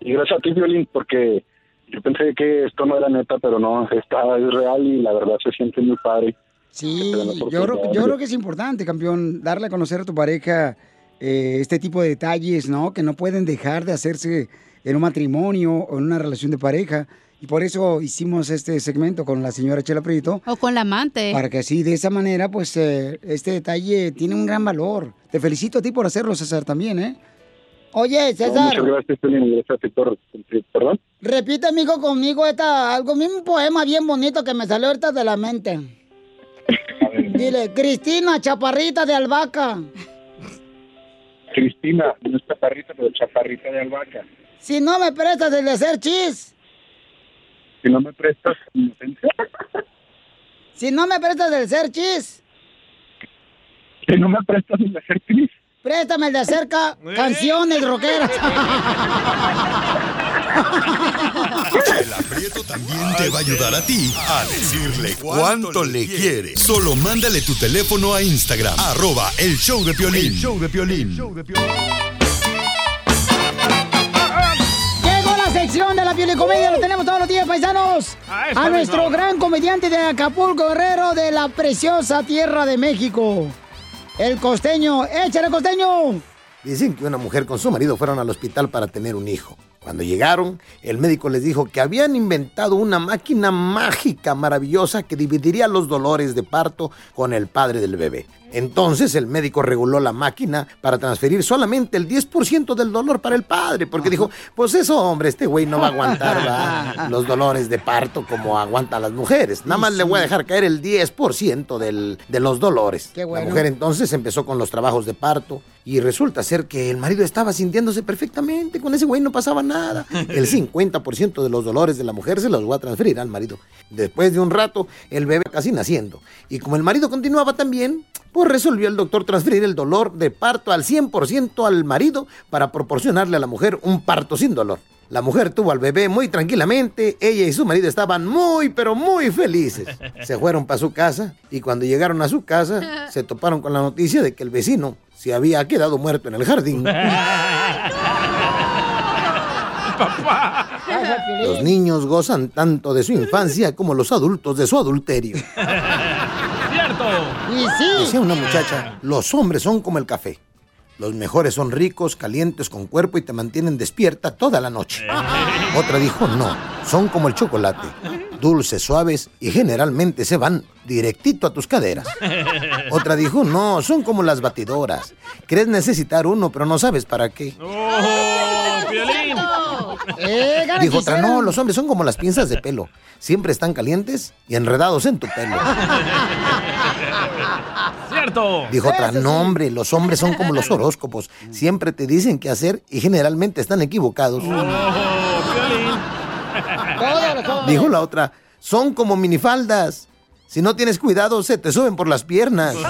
Y gracias a ti, Violín, porque yo pensé que esto no era neta, pero no, está es real y la verdad se siente muy padre.
Sí, yo creo, yo creo que es importante, campeón, darle a conocer a tu pareja eh, este tipo de detalles, ¿no? Que no pueden dejar de hacerse en un matrimonio o en una relación de pareja. Y por eso hicimos este segmento con la señora Chela Prieto.
O con la amante.
Para que así, de esa manera, pues eh, este detalle tiene un gran valor. Te felicito a ti por hacerlo, César, también, ¿eh? Oye,
No,
César,
muchas gracias, gracias perdón.
repite, amigo, conmigo esta, algo, un poema bien bonito que me salió ahorita de la mente. Dile, Cristina, chaparrita de albahaca.
Cristina, no es chaparrita, pero chaparrita de albahaca.
Si no me prestas el de hacer chis,
Si no me prestas inocencia,
si no me prestas el de hacer chis,
si no me prestas el de hacer chis.
préstame el de hacer ca- canciones rockeras. [laughs]
El aprieto también te va a ayudar a ti a decirle cuánto le quiere. Solo mándale tu teléfono a Instagram, arroba el show de Piolín. El show de Piolín.
Llegó la sección de la piel y comedia, lo tenemos todos los días, paisanos.
Ah,
A nuestro gran comediante de Acapulco, Guerrero, de la preciosa tierra de México. El costeño, échale costeño.
Dicen que una mujer con su marido fueron al hospital para tener un hijo. Cuando llegaron, el médico les dijo que habían inventado una máquina mágica maravillosa que dividiría los dolores de parto con el padre del bebé. Entonces el médico reguló la máquina para transferir solamente el 10% del dolor para el padre, porque dijo, pues eso, hombre, este güey no va a aguantar ¿verdad? [laughs] los dolores de parto como aguantan las mujeres. Nada más le voy a dejar caer el 10% del, de los dolores.
Qué bueno.
La mujer entonces empezó con los trabajos de parto y resulta ser que el marido estaba sintiéndose perfectamente, con ese güey no pasaba nada. [laughs] El 50% de los dolores de la mujer se los voy a transferir al marido. Después de un rato, el bebé casi naciendo. Y como el marido continuaba también, pues resolvió el doctor transferir el dolor de parto al 100% al marido para proporcionarle a la mujer un parto sin dolor. La mujer tuvo al bebé muy tranquilamente, ella y su marido estaban muy, pero muy felices. [laughs] Se fueron para su casa y cuando llegaron a su casa [laughs] se toparon con la noticia de que el vecino se había quedado muerto en el jardín. [laughs] Los niños gozan tanto de su infancia como los adultos de su adulterio.
¡Cierto!
Decía una muchacha, los hombres son como el café. Los mejores son ricos, calientes, con cuerpo y te mantienen despierta toda la noche. Otra dijo, no, son como el chocolate. Dulces, suaves y generalmente se van directito a tus caderas. Otra dijo, no, son como las batidoras. Crees necesitar uno, pero no sabes para qué.
¡Oh, Piolín!
Eh,
Dijo otra, no, los hombres son como las pinzas de pelo. Siempre están calientes y enredados en tu pelo. [laughs]
¡Cierto!
Dijo otra, no hombre, los hombres son como los horóscopos. Siempre te dicen qué hacer y generalmente están equivocados. Dijo la otra, son como minifaldas. Si no tienes cuidado, se te suben por las piernas. [laughs]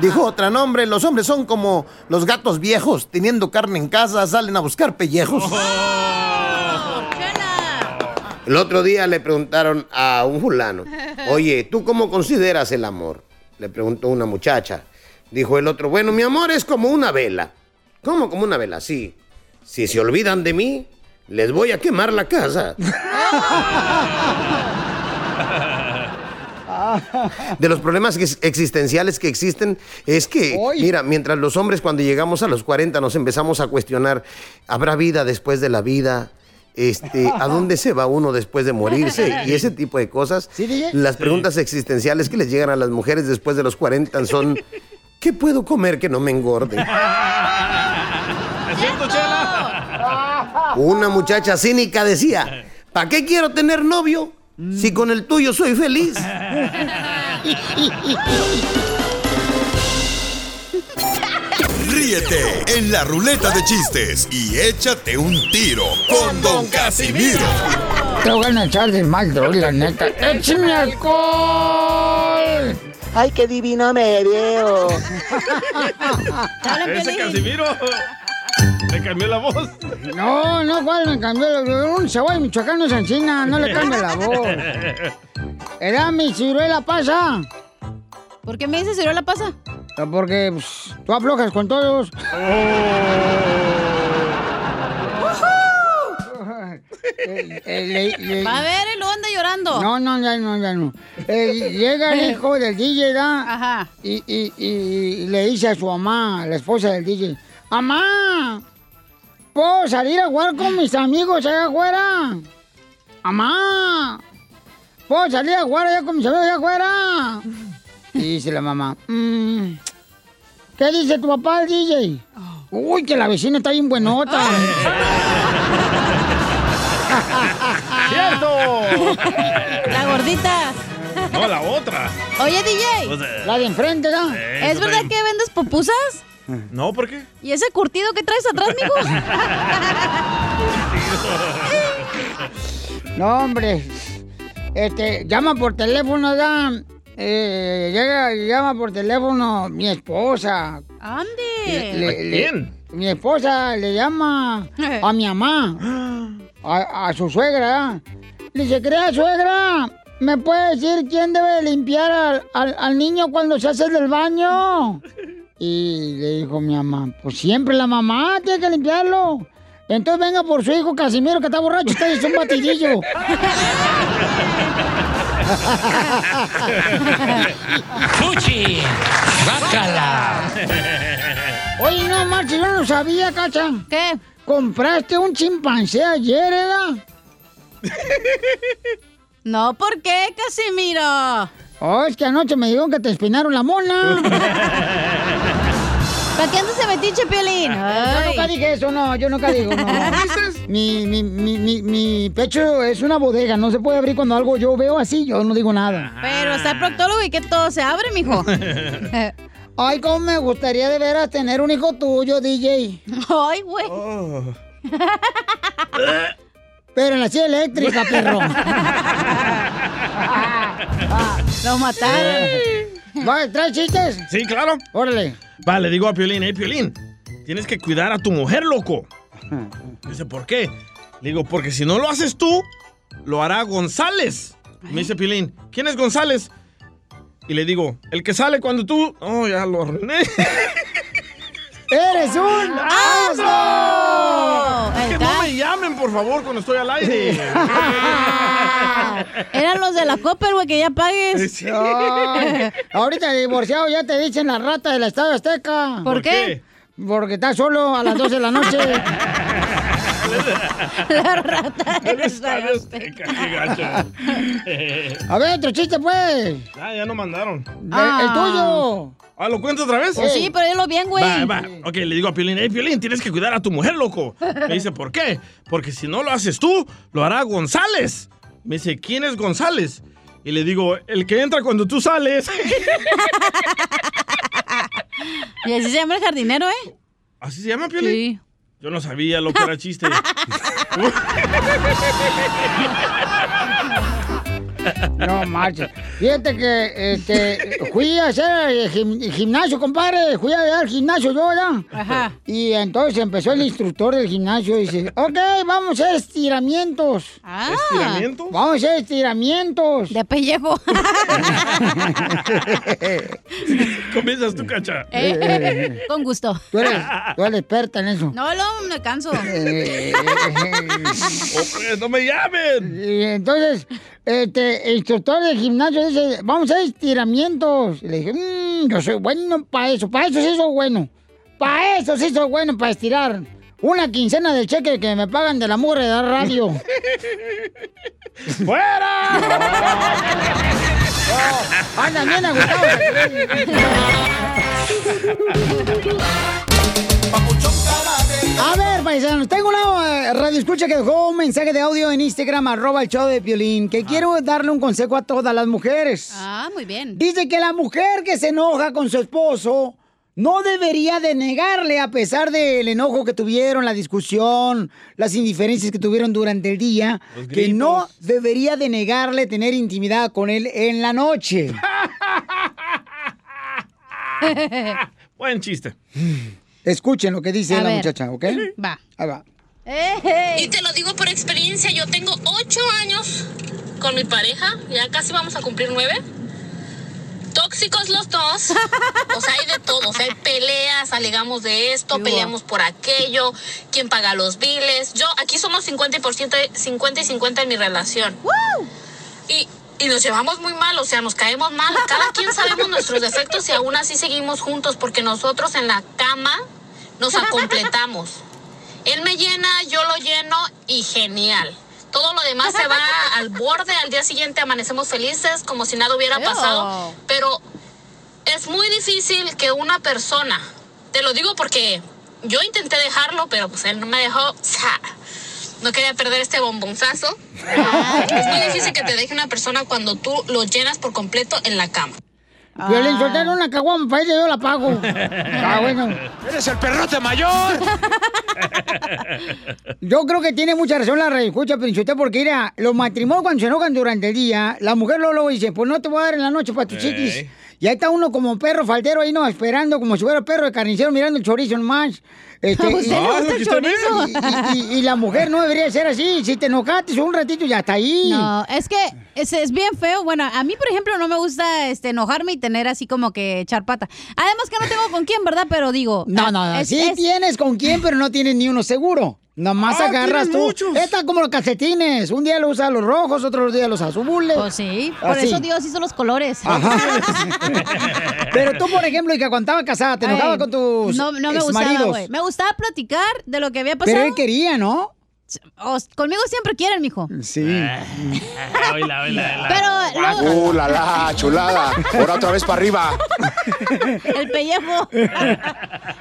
Dijo otra, no hombre, los hombres son como los gatos viejos. Teniendo carne en casa, salen a buscar pellejos. El otro día le preguntaron a un fulano, oye, ¿tú cómo consideras el amor? Le preguntó una muchacha. Dijo el otro, bueno, mi amor es como una vela. ¿Cómo como una vela? Sí. Si se olvidan de mí, les voy a quemar la casa. [laughs] [laughs] De los problemas ex- existenciales que existen es que, mira, mientras los hombres cuando llegamos a los 40 nos empezamos a cuestionar, ¿habrá vida después de la vida? Este, ¿A dónde se va uno después de morirse? Y ese tipo de cosas. Las preguntas existenciales que les llegan a las mujeres después de los 40 son, ¿qué puedo comer que no me engorde? [laughs]
¿Es cierto, Chela?
Una muchacha cínica decía, ¿para qué quiero tener novio si con el tuyo soy feliz?
Ríete en la ruleta de chistes y échate un tiro con Don Casimiro.
Te voy a echar de mal, droga, la neta. ¡Échame alcohol!
Ay, qué divino me veo. [laughs]
Ese Casimiro. Le cambió la voz.
No, no, ¿cuál me cambió? Un cebolla michoacano es encina, no le cambia la voz. [laughs] Era mi ciruela pasa.
¿Por qué me dices ciruela pasa?
Porque pues, tú aflojas con todos. [laughs] Eh, eh, le- le-
Va a ver, él lo anda llorando.
No, no, ya no, ya no. Eh, llega el [laughs] hijo del DJ, ¿da?
Ajá.
Y, y, y le dice a su mamá, la esposa del DJ, ¡Mamá! ¿Puedo salir a jugar con mis amigos allá afuera? ¡Mamá! ¿Puedo salir a jugar allá con mis amigos allá afuera? Y dice la mamá, "Mm, ¿qué dice tu papá, el DJ? Uy, que la vecina está bien buenota. [laughs]
¡Cierto!
La gordita.
No, la otra.
Oye, DJ.
Pues, eh,
La de enfrente, ¿no?
Eh,
¿Es verdad que vendes pupusas?
No, ¿por qué?
¿Y ese curtido que traes atrás, mijo? [laughs]
No, hombre. Este, llama por teléfono. Eh, llega, llama por teléfono mi esposa.
¡Ande!
Le- le- Mi esposa le llama a mi mamá, [gasps] a, a su suegra. Le dice, crea suegra, ¿me puede decir quién debe limpiar al, al- al niño cuando se hace del baño? [laughs] Y le dijo mi mamá, pues siempre la mamá tiene que limpiarlo. Entonces venga por su hijo Casimiro que está borracho, está hecho un batidillo. [laughs]
¡Fuchi! ¡Bácala!
Oye, no, Marchi, yo no sabía, Cacha.
¿Qué?
¿Compraste un chimpancé ayer, ¿verdad? [laughs]
No, ¿por qué, Casimiro?
Oh, es que anoche me dijeron que te espinaron la mona. [laughs]
¿Para qué andas de metiche, Piolín?
Yo nunca dije eso, no, yo nunca digo, no. Mi, mi, mi, mi, mi pecho es una bodega, no se puede abrir cuando algo yo veo así, yo no digo nada.
Pero está el proctólogo y que todo se abre, mijo. [laughs]
Ay, cómo me gustaría de veras tener un hijo tuyo, DJ.
Ay, güey. [laughs]
Pero en la silla eléctrica, perro. [laughs]
Lo mataron.
Va, ¿Traes chistes?
Sí, claro.
Órale.
Va, le digo a Piolín, hey, Piolín, tienes que cuidar a tu mujer, loco. [laughs] Dice, ¿por qué? Le digo, porque si no lo haces tú, lo hará González. Me dice Piolín, ¿quién es González? Y le digo, el que sale cuando tú... Oh, ya lo arruiné. [laughs]
¡Eres un asno!
Por favor, cuando estoy al aire. [laughs]
Eran los de la Copper, güey, que ya pagues.
Ahorita divorciado ya te dicen la rata del Estado Azteca.
¿Por ¿Por qué? qué?
Porque estás solo a las 12 de la noche. [laughs] [laughs]
La rata [laughs]
Azteca, gacho. [laughs]
A ver, otro chiste, pues.
Ah, ya no mandaron.
El tuyo.
Ah, ¿lo cuento otra vez?
Pues sí, pero dilo bien, güey.
Va, va. Ok, le digo a Piolín, hey, Piolín, tienes que cuidar a tu mujer, loco. Me dice, ¿por qué? Porque si no lo haces tú, lo hará González. Me dice, ¿quién es González? Y le digo, el que entra cuando tú sales.
Y así se llama el jardinero, ¿eh?
¿Así se llama, Piolín?
Sí.
Yo no sabía lo que era chiste. [laughs]
No marcha. Fíjate que este, fui a hacer el gim- gimnasio, compadre. Fui a al gimnasio yo ya.
Ajá.
Y entonces empezó el instructor del gimnasio y dice, ok, vamos a hacer estiramientos.
Ah.
¿Estiramientos?
Vamos a hacer estiramientos.
De pellejo. [laughs]
Comienzas tú, cacha.
Eh, con gusto.
Tú eres, tú eres experta en eso.
No, no, me canso.
Eh, [laughs]
Hombre, no me llamen.
Y entonces, este, instructor del gimnasio dice, vamos a hacer estiramientos. Y le dije, "Mm, yo soy bueno para eso, para eso sí soy bueno. Para eso sí soy bueno, para estirar. Una quincena del cheque que me pagan de la mugre de la radio. [laughs]
¡Fuera! [laughs]
Andan bien agustados. [laughs] A ver, paisanos, tengo una eh, radio escucha que dejó un mensaje de audio en Instagram, arroba el show de Piolín, que quiero darle un consejo a todas las mujeres.
Ah, muy bien.
Dice que la mujer que se enoja con su esposo no debería de negarle a pesar del enojo que tuvieron, la discusión, las indiferencias que tuvieron durante el día, que no debería de negarle tener intimidad con él en la noche. [laughs]
Buen chiste. [laughs]
Escuchen lo que dice
A
la
ver.
muchacha, ¿ok?
Va.
Ahí va.
Y te lo digo por experiencia, yo tengo ocho años con mi pareja, ya casi vamos a cumplir nueve. Tóxicos los dos, o sea, hay de todo, o sea, hay peleas, alegamos de esto, peleamos por aquello, quién paga los biles. Yo, aquí somos 50 y, por ciento- 50 y 50 en mi relación. Y, y nos llevamos muy mal, o sea, nos caemos mal. Cada quien sabemos nuestros defectos y aún así seguimos juntos porque nosotros en la cama nos acompletamos. Él me llena, yo lo lleno y genial. Todo lo demás se va al borde, al día siguiente amanecemos felices como si nada hubiera pasado. Pero es muy difícil que una persona, te lo digo porque yo intenté dejarlo, pero pues él no me dejó. No quería perder este bombonzazo. Es muy difícil que te deje una persona cuando tú lo llenas por completo en la cama.
Violín, soltar una caguama para ella, yo la pago. [laughs] Ah, bueno.
¡Eres el perrote mayor! [laughs]
Yo creo que tiene mucha razón la escucha, Pinchota, porque mira, los matrimonios cuando se enojan durante el día, la mujer luego, luego dice, pues no te voy a dar en la noche para tus
Ey.
chiquis. Y ahí está uno como perro faldero ahí, ¿no? Esperando, como si fuera perro de carnicero mirando el chorizo nomás. Este, [laughs]
¿A usted le gusta el chorizo?
y- y- y la mujer no debería ser así. Si te enojaste un ratito, ya está ahí.
No, es que es, es bien feo. Bueno, a mí, por ejemplo, no me gusta este, enojarme y tener así como que echar pata. Además que no tengo con quién, ¿verdad? Pero digo...
No,
ah,
no, no.
es-
sí
es-
tienes con quién, pero no tienes ni uno seguro. Nomás
Ah,
agarras tú.
muchos.
Está como los calcetines. Un día lo usa los rojos, otro día los azules.
Pues sí, por
Así.
eso Dios hizo los colores. [laughs]
Pero tú, por ejemplo, y que cuando estaba casada, te enojaba
Ay,
con tus
No, no me gustaba, güey. Me gustaba platicar de lo que había pasado.
Pero él quería, ¿no?
Conmigo siempre quieren, mijo.
Sí.
Oíla.
Pero luego-
Uh, la la, chulada. Ahora otra vez para arriba. [laughs]
El pellejo.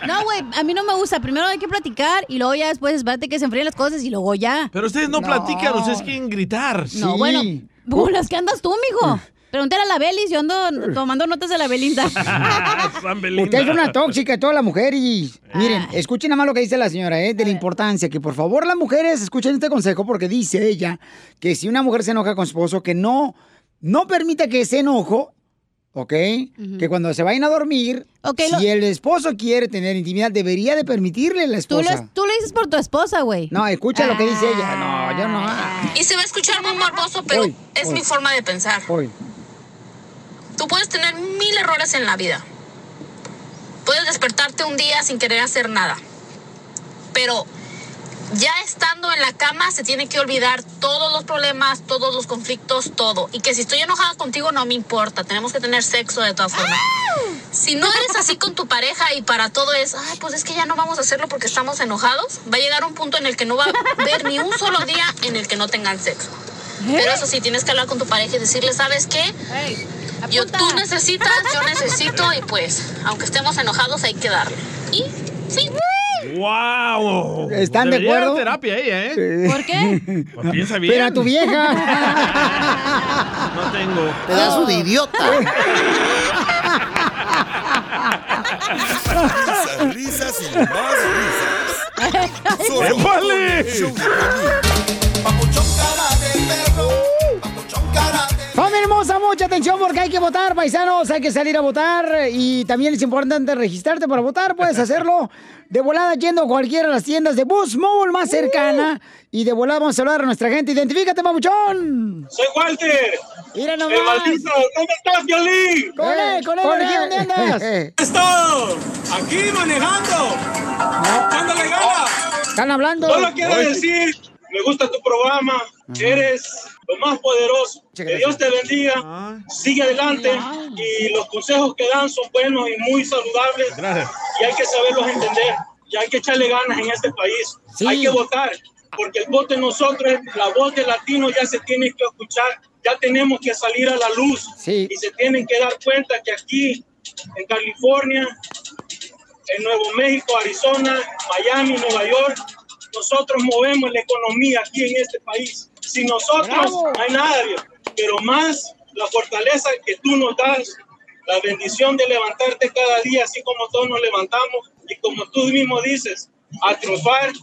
No, güey, a mí no me gusta. Primero hay que platicar y luego ya después espérate que se enfríen las cosas y luego ya.
Pero ustedes no, platican, ustedes quieren gritar.
No, bueno, [laughs] como las que andas tú, mijo. [laughs] Pregúntale a la Belis, yo ando tomando notas de la [laughs] Belinda.
Usted es una tóxica, toda la mujer. Y miren, escuchen nada más lo que dice la señora, ¿eh? De la importancia. Que por favor las mujeres escuchen este consejo porque dice ella que si una mujer se enoja con su esposo, que no, no permita que ese enojo, ¿ok? Que cuando se vayan a dormir, si
lo-
el esposo quiere tener intimidad, debería de permitirle a la
Tú,
esposa.
lo- tú lo dices por tu esposa, güey.
No, escucha lo que dice ella. No, yo no.
Y se va a escuchar muy morboso, pero
Hoy,
es
hoy.
mi forma de pensar.
Hoy.
Tú puedes tener mil errores en la vida. Puedes despertarte un día sin querer hacer nada. Pero ya estando en la cama se tiene que olvidar todos los problemas, todos los conflictos, todo. Y que si estoy enojada contigo no me importa. Tenemos que tener sexo de todas formas. Si no eres así con tu pareja y para todo es, ay, pues es que ya no vamos a hacerlo porque estamos enojados, va a llegar un punto en el que no va a haber ni un solo día en el que no tengan sexo. Pero eso sí, tienes que hablar con tu pareja y decirle, ¿sabes qué? Yo, tú necesitas, yo necesito y pues, aunque estemos enojados, hay que darle. Y sí.
¡Wow!
¿Están de
Debería
acuerdo?
terapia ella, ¿eh?
¿Por qué?
Pues piensa bien.
Pero a tu vieja.
No tengo.
Pedazo de idiota.
Risas, risas y más risas.
¡Épale!
Hermosa, mucha atención porque hay que votar, paisanos. Hay que salir a votar y también es importante registrarte para votar. Puedes [laughs] hacerlo de volada yendo a cualquiera de las tiendas de Bus Mobile más cercana. Y de volada vamos a saludar a nuestra gente. Identifícate, papuchón.
Soy Walter.
Mira nomás.
El maldito. ¿Cómo estás, Violín?
Con él, con él,
Con
¿aquí
él.
dónde andas? [laughs]
Esto. Aquí manejando. Echándole ganas.
Están hablando.
Solo quiero decir, me gusta tu programa. Eres lo más poderoso. Que Dios te bendiga. Sigue adelante. Y los consejos que dan son buenos y muy saludables. Y hay que saberlos entender. Y hay que echarle ganas en este país. Hay que votar. Porque el voto de nosotros, la voz de latino ya se tiene que escuchar. Ya tenemos que salir a la luz. Y se tienen que dar cuenta que aquí, en California, en Nuevo México, Arizona, Miami, Nueva York, nosotros movemos la economía aquí en este país. Sin nosotros no hay nadie, pero más la fortaleza que tú nos das, la bendición de levantarte cada día, así como todos nos levantamos, y como tú mismo dices, a triunfar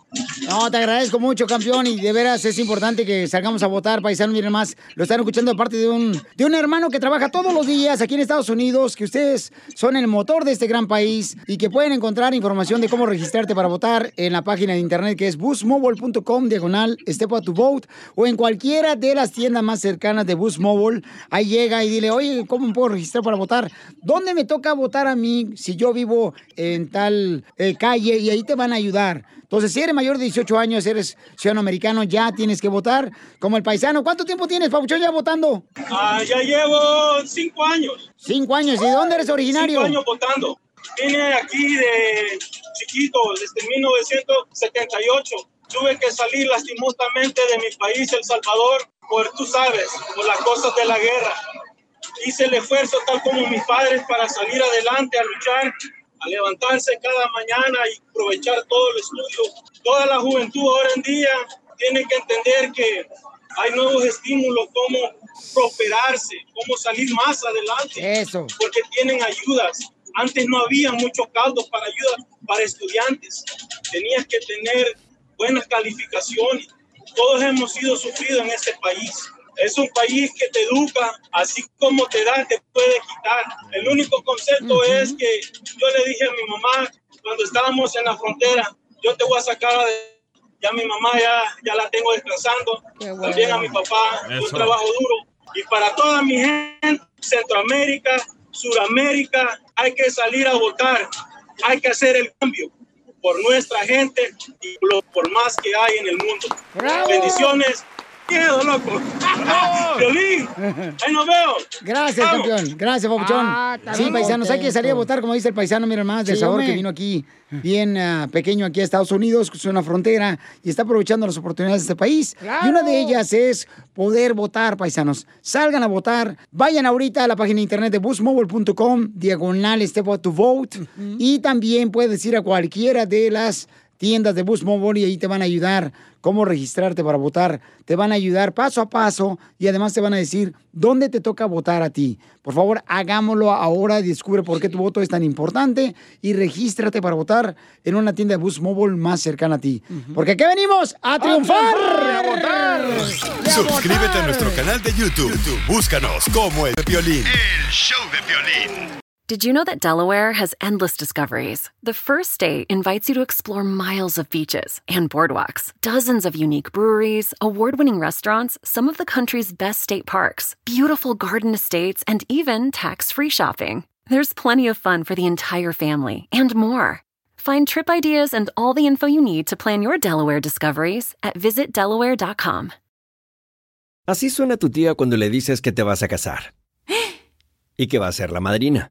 No, te agradezco mucho, campeón, y de veras es importante que salgamos a votar, paisano, miren más, lo están escuchando de parte de un, de un hermano que trabaja todos los días aquí en Estados Unidos, que ustedes son el motor de este gran país y que pueden encontrar información de cómo registrarte para votar en la página de internet que es busmobile.com, diagonal, step to vote, o en cualquiera de las tiendas más cercanas de Bus Mobile, ahí llega y dile, oye, ¿cómo puedo registrar para votar? ¿Dónde me toca votar a mí si yo vivo en tal eh, calle? Y ahí te van a ayudar. Entonces, si eres mayor de 18 años, eres ciudadano americano, ya tienes que votar como el paisano. ¿Cuánto tiempo tienes, Pabuchón, ya votando?
Ah, ya llevo cinco años.
Cinco años. ¿Y de dónde eres originario?
Cinco años votando. Vine aquí de chiquito, desde 1978. Tuve que salir lastimosamente de mi país, El Salvador, por, tú sabes, por las cosas de la guerra. Hice el esfuerzo, tal como mis padres, para salir adelante, a luchar, a levantarse cada mañana y aprovechar todo el estudio. Toda la juventud ahora en día tiene que entender que hay nuevos estímulos, como prosperarse, cómo salir más adelante.
Eso.
Porque tienen ayudas. Antes no había muchos caldos para ayuda para estudiantes. Tenías que tener buenas calificaciones. Todos hemos sido sufridos en este país. Es un país que te educa, así como te da, te puede quitar. El único concepto es que yo le dije a mi mamá cuando estábamos en la frontera, yo te voy a sacar de... Ya mi mamá ya, ya la tengo descansando.
bueno.
También a mi papá,
Eso.
un trabajo duro. Y para toda mi gente, Centroamérica, Suramérica, hay que salir a votar. Hay que hacer el cambio. por nuestra gente y por más que hay en el mundo. Bendiciones. Miedo, loco. Violín, ahí nos veo.
Gracias,
Vamos.
campeón. Gracias, Papuchón.
Ah,
sí, paisanos, hay que salir a
contento.
votar, como dice el paisano, mira más, del
Sí,
sabor que vino aquí, bien ah, pequeño aquí a Estados Unidos, es una frontera, y está aprovechando las oportunidades de este país. Y una de ellas es poder votar, paisanos. Salgan a votar. Vayan ahorita a la página de internet de busmobile.com, diagonal step to vote. Y también puedes ir a cualquiera de las tiendas de Boost Mobile y ahí te van a ayudar cómo registrarte para votar. Te van a ayudar paso a paso y además te van a decir dónde te toca votar a ti. Por favor, hagámoslo ahora, descubre por qué tu voto es tan importante y regístrate para votar en una tienda de Boost Mobile más cercana a ti. Porque aquí venimos a triunfar.
¡A votar!
Suscríbete a nuestro canal de YouTube. YouTube, Búscanos como El Piolín.
El show de violín. Did you know that Delaware has endless discoveries? The first state invites you to explore miles of beaches and boardwalks, dozens of unique breweries, award winning restaurants, some of the country's best state parks, beautiful garden estates, and even tax free shopping. There's plenty of fun for the entire family and more. Find trip ideas and all the info you need to plan your Delaware discoveries at visitdelaware.com.
Así suena tu tía cuando le dices que te vas a casar. [gasps] Y que va a ser la madrina.